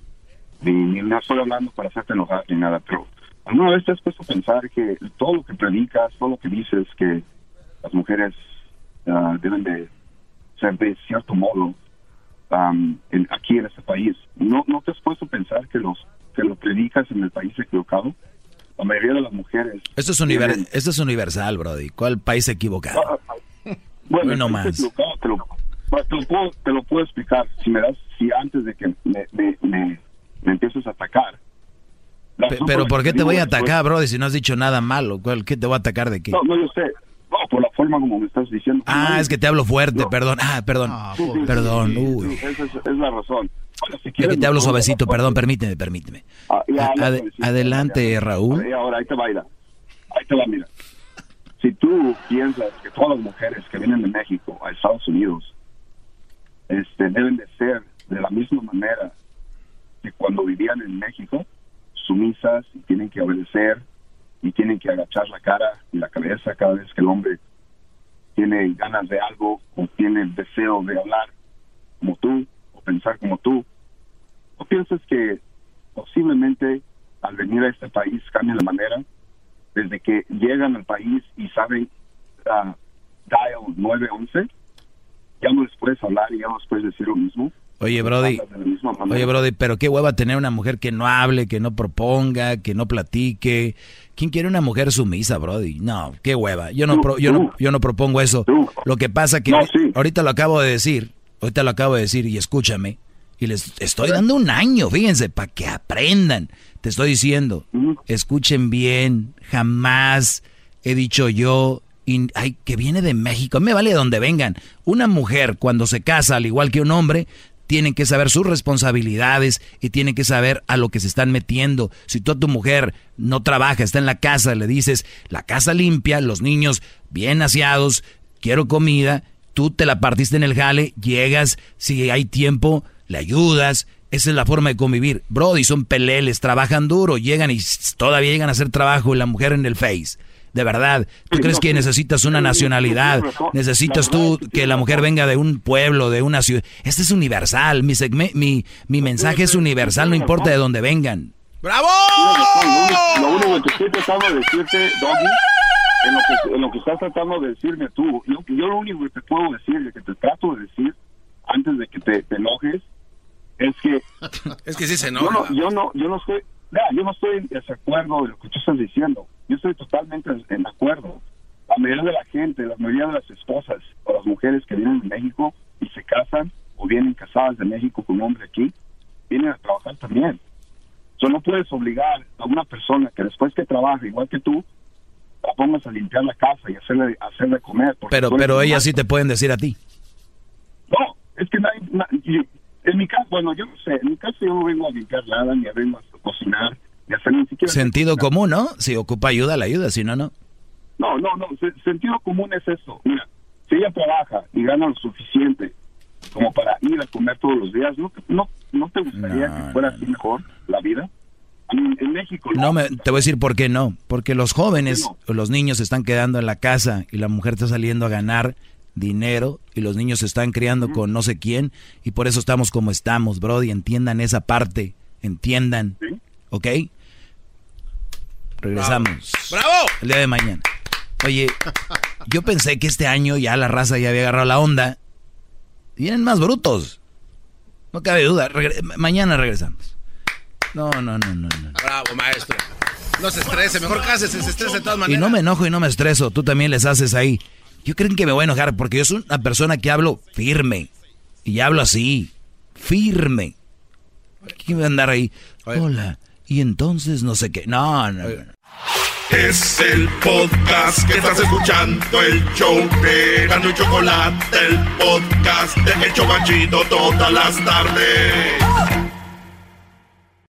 Ni, ni no estoy hablando para hacerte enojar ni nada, pero ¿alguna vez te has puesto a pensar que todo lo que predicas, todo lo que dices, que las mujeres deben de ser de cierto modo en- aquí en este país, ¿no, ¿no te has puesto a pensar que los que lo predicas en el país equivocado? La mayoría de las mujeres Esto es, univer- esto es universal, Brody. ¿Cuál país equivocado? Bueno, Hoy no es más. equivocado, te lo, bueno, te lo puedo, te lo puedo explicar. Si me das, si antes de que me, me, me, me empieces a atacar. Pero ¿por qué te voy a atacar, Brody, si no has dicho nada malo? ¿Cuál- ¿Qué te voy a atacar de qué? No, no, yo sé. No, por la forma como me estás diciendo. Ah, es que te hablo fuerte, perdón. Ah, perdón. Sí, sí, Perdón, sí, uy. Esa es, es la razón. Bueno, si Es quieres, te hablo suavecito, perdón, permíteme, permíteme. Ah, ya, ya, pues, sí, adelante, ya. Raúl. Ahora ahí te va, mira. Ahí te va, mira. Si tú piensas que todas las mujeres que vienen de México a Estados Unidos este, deben de ser de la misma manera que cuando vivían en México, sumisas y tienen que obedecer y tienen que agachar la cara y la cabeza cada vez que el hombre tiene ganas de algo o tiene el deseo de hablar como tú o pensar como tú. ¿O piensas que posiblemente al venir a este país cambia la manera? Desde que llegan al país y saben uh, dial 911, ya no les puedes hablar y ya no les puedes decir lo mismo. Oye, Brody. Oye, Brody, pero qué hueva tener una mujer que no hable, que no proponga, que no platique. ¿Quién quiere una mujer sumisa, Brody? No, qué hueva. Yo no, pro, yo no, yo no propongo eso. Lo que pasa que ahorita lo acabo de decir, ahorita lo acabo de decir y escúchame. Y les estoy dando un año, fíjense, para que aprendan. Te estoy diciendo, escuchen bien, jamás he dicho yo, y, ay, que viene de México, me vale de donde vengan. Una mujer cuando se casa, al igual que un hombre, tienen que saber sus responsabilidades y tienen que saber a lo que se están metiendo. Si tú a tu mujer no trabaja, está en la casa, le dices, la casa limpia, los niños bien aseados, quiero comida, tú te la partiste en el jale, llegas, si hay tiempo, le ayudas. Esa es la forma de convivir. Brody, son peleles, trabajan duro, llegan y todavía llegan a hacer trabajo y la mujer en el face. De verdad, ¿tú crees que necesitas una nacionalidad? ¿Necesitas tú que la mujer venga de un pueblo, de una ciudad? Este es universal, mi, mi, mi mensaje es universal, no importa de dónde vengan. ¡Bravo! Lo único que estoy tratando de decirte, Doggy, en lo, que, en lo que estás tratando de decirme tú, yo, yo lo único que te puedo decir, que te trato de decir, antes de que te, te enojes, es que... [laughs] es que sí se enoja. Yo no, yo no, yo no estoy... yo no estoy en desacuerdo de lo que tú estás diciendo. Yo estoy totalmente en acuerdo. La mayoría de la gente, la mayoría de las esposas o las mujeres que vienen de México y se casan o vienen casadas de México con un hombre aquí, vienen a trabajar también. So, no puedes obligar a una persona que después que trabaja igual que tú, la pongas a limpiar la casa y hacerle, hacerle comer. Pero, pero ellas sí te pueden decir a ti. No, es que nadie, en mi caso, bueno, yo no sé, en mi caso yo no vengo a limpiar nada, ni a vengo a cocinar, Sentido común, ¿no? Si ocupa ayuda, la ayuda, si no, no. No, no, no. sentido común es eso. Mira, si ella trabaja y gana lo suficiente como para ir a comer todos los días, ¿no, no, no te gustaría que fuera así mejor la vida? En, México. No, me, te voy a decir por qué no. Porque los jóvenes los niños se están quedando en la casa y la mujer está saliendo a ganar dinero y los niños se están criando con no sé quién y por eso estamos como estamos, Brody. Entiendan esa parte, entiendan. ¿Ok? Regresamos. ¡Bravo! El día de mañana. Oye, yo pensé que este año ya la raza ya había agarrado la onda. Vienen más brutos. No cabe duda. mañana regresamos. No, no, no, no, no. Bravo, maestro. No se estrese, mejor cállese, se estrese de todas maneras. Y no me enojo y no me estreso. Tú también les haces ahí. Yo creen que me voy a enojar porque yo soy una persona que hablo firme. Y hablo así. Firme. ¿Quién va a andar ahí? Hola y entonces no sé qué. No, no, Es el podcast que estás escuchando, el show de Gano y Chocolate, el podcast de El Chocachito todas las tardes.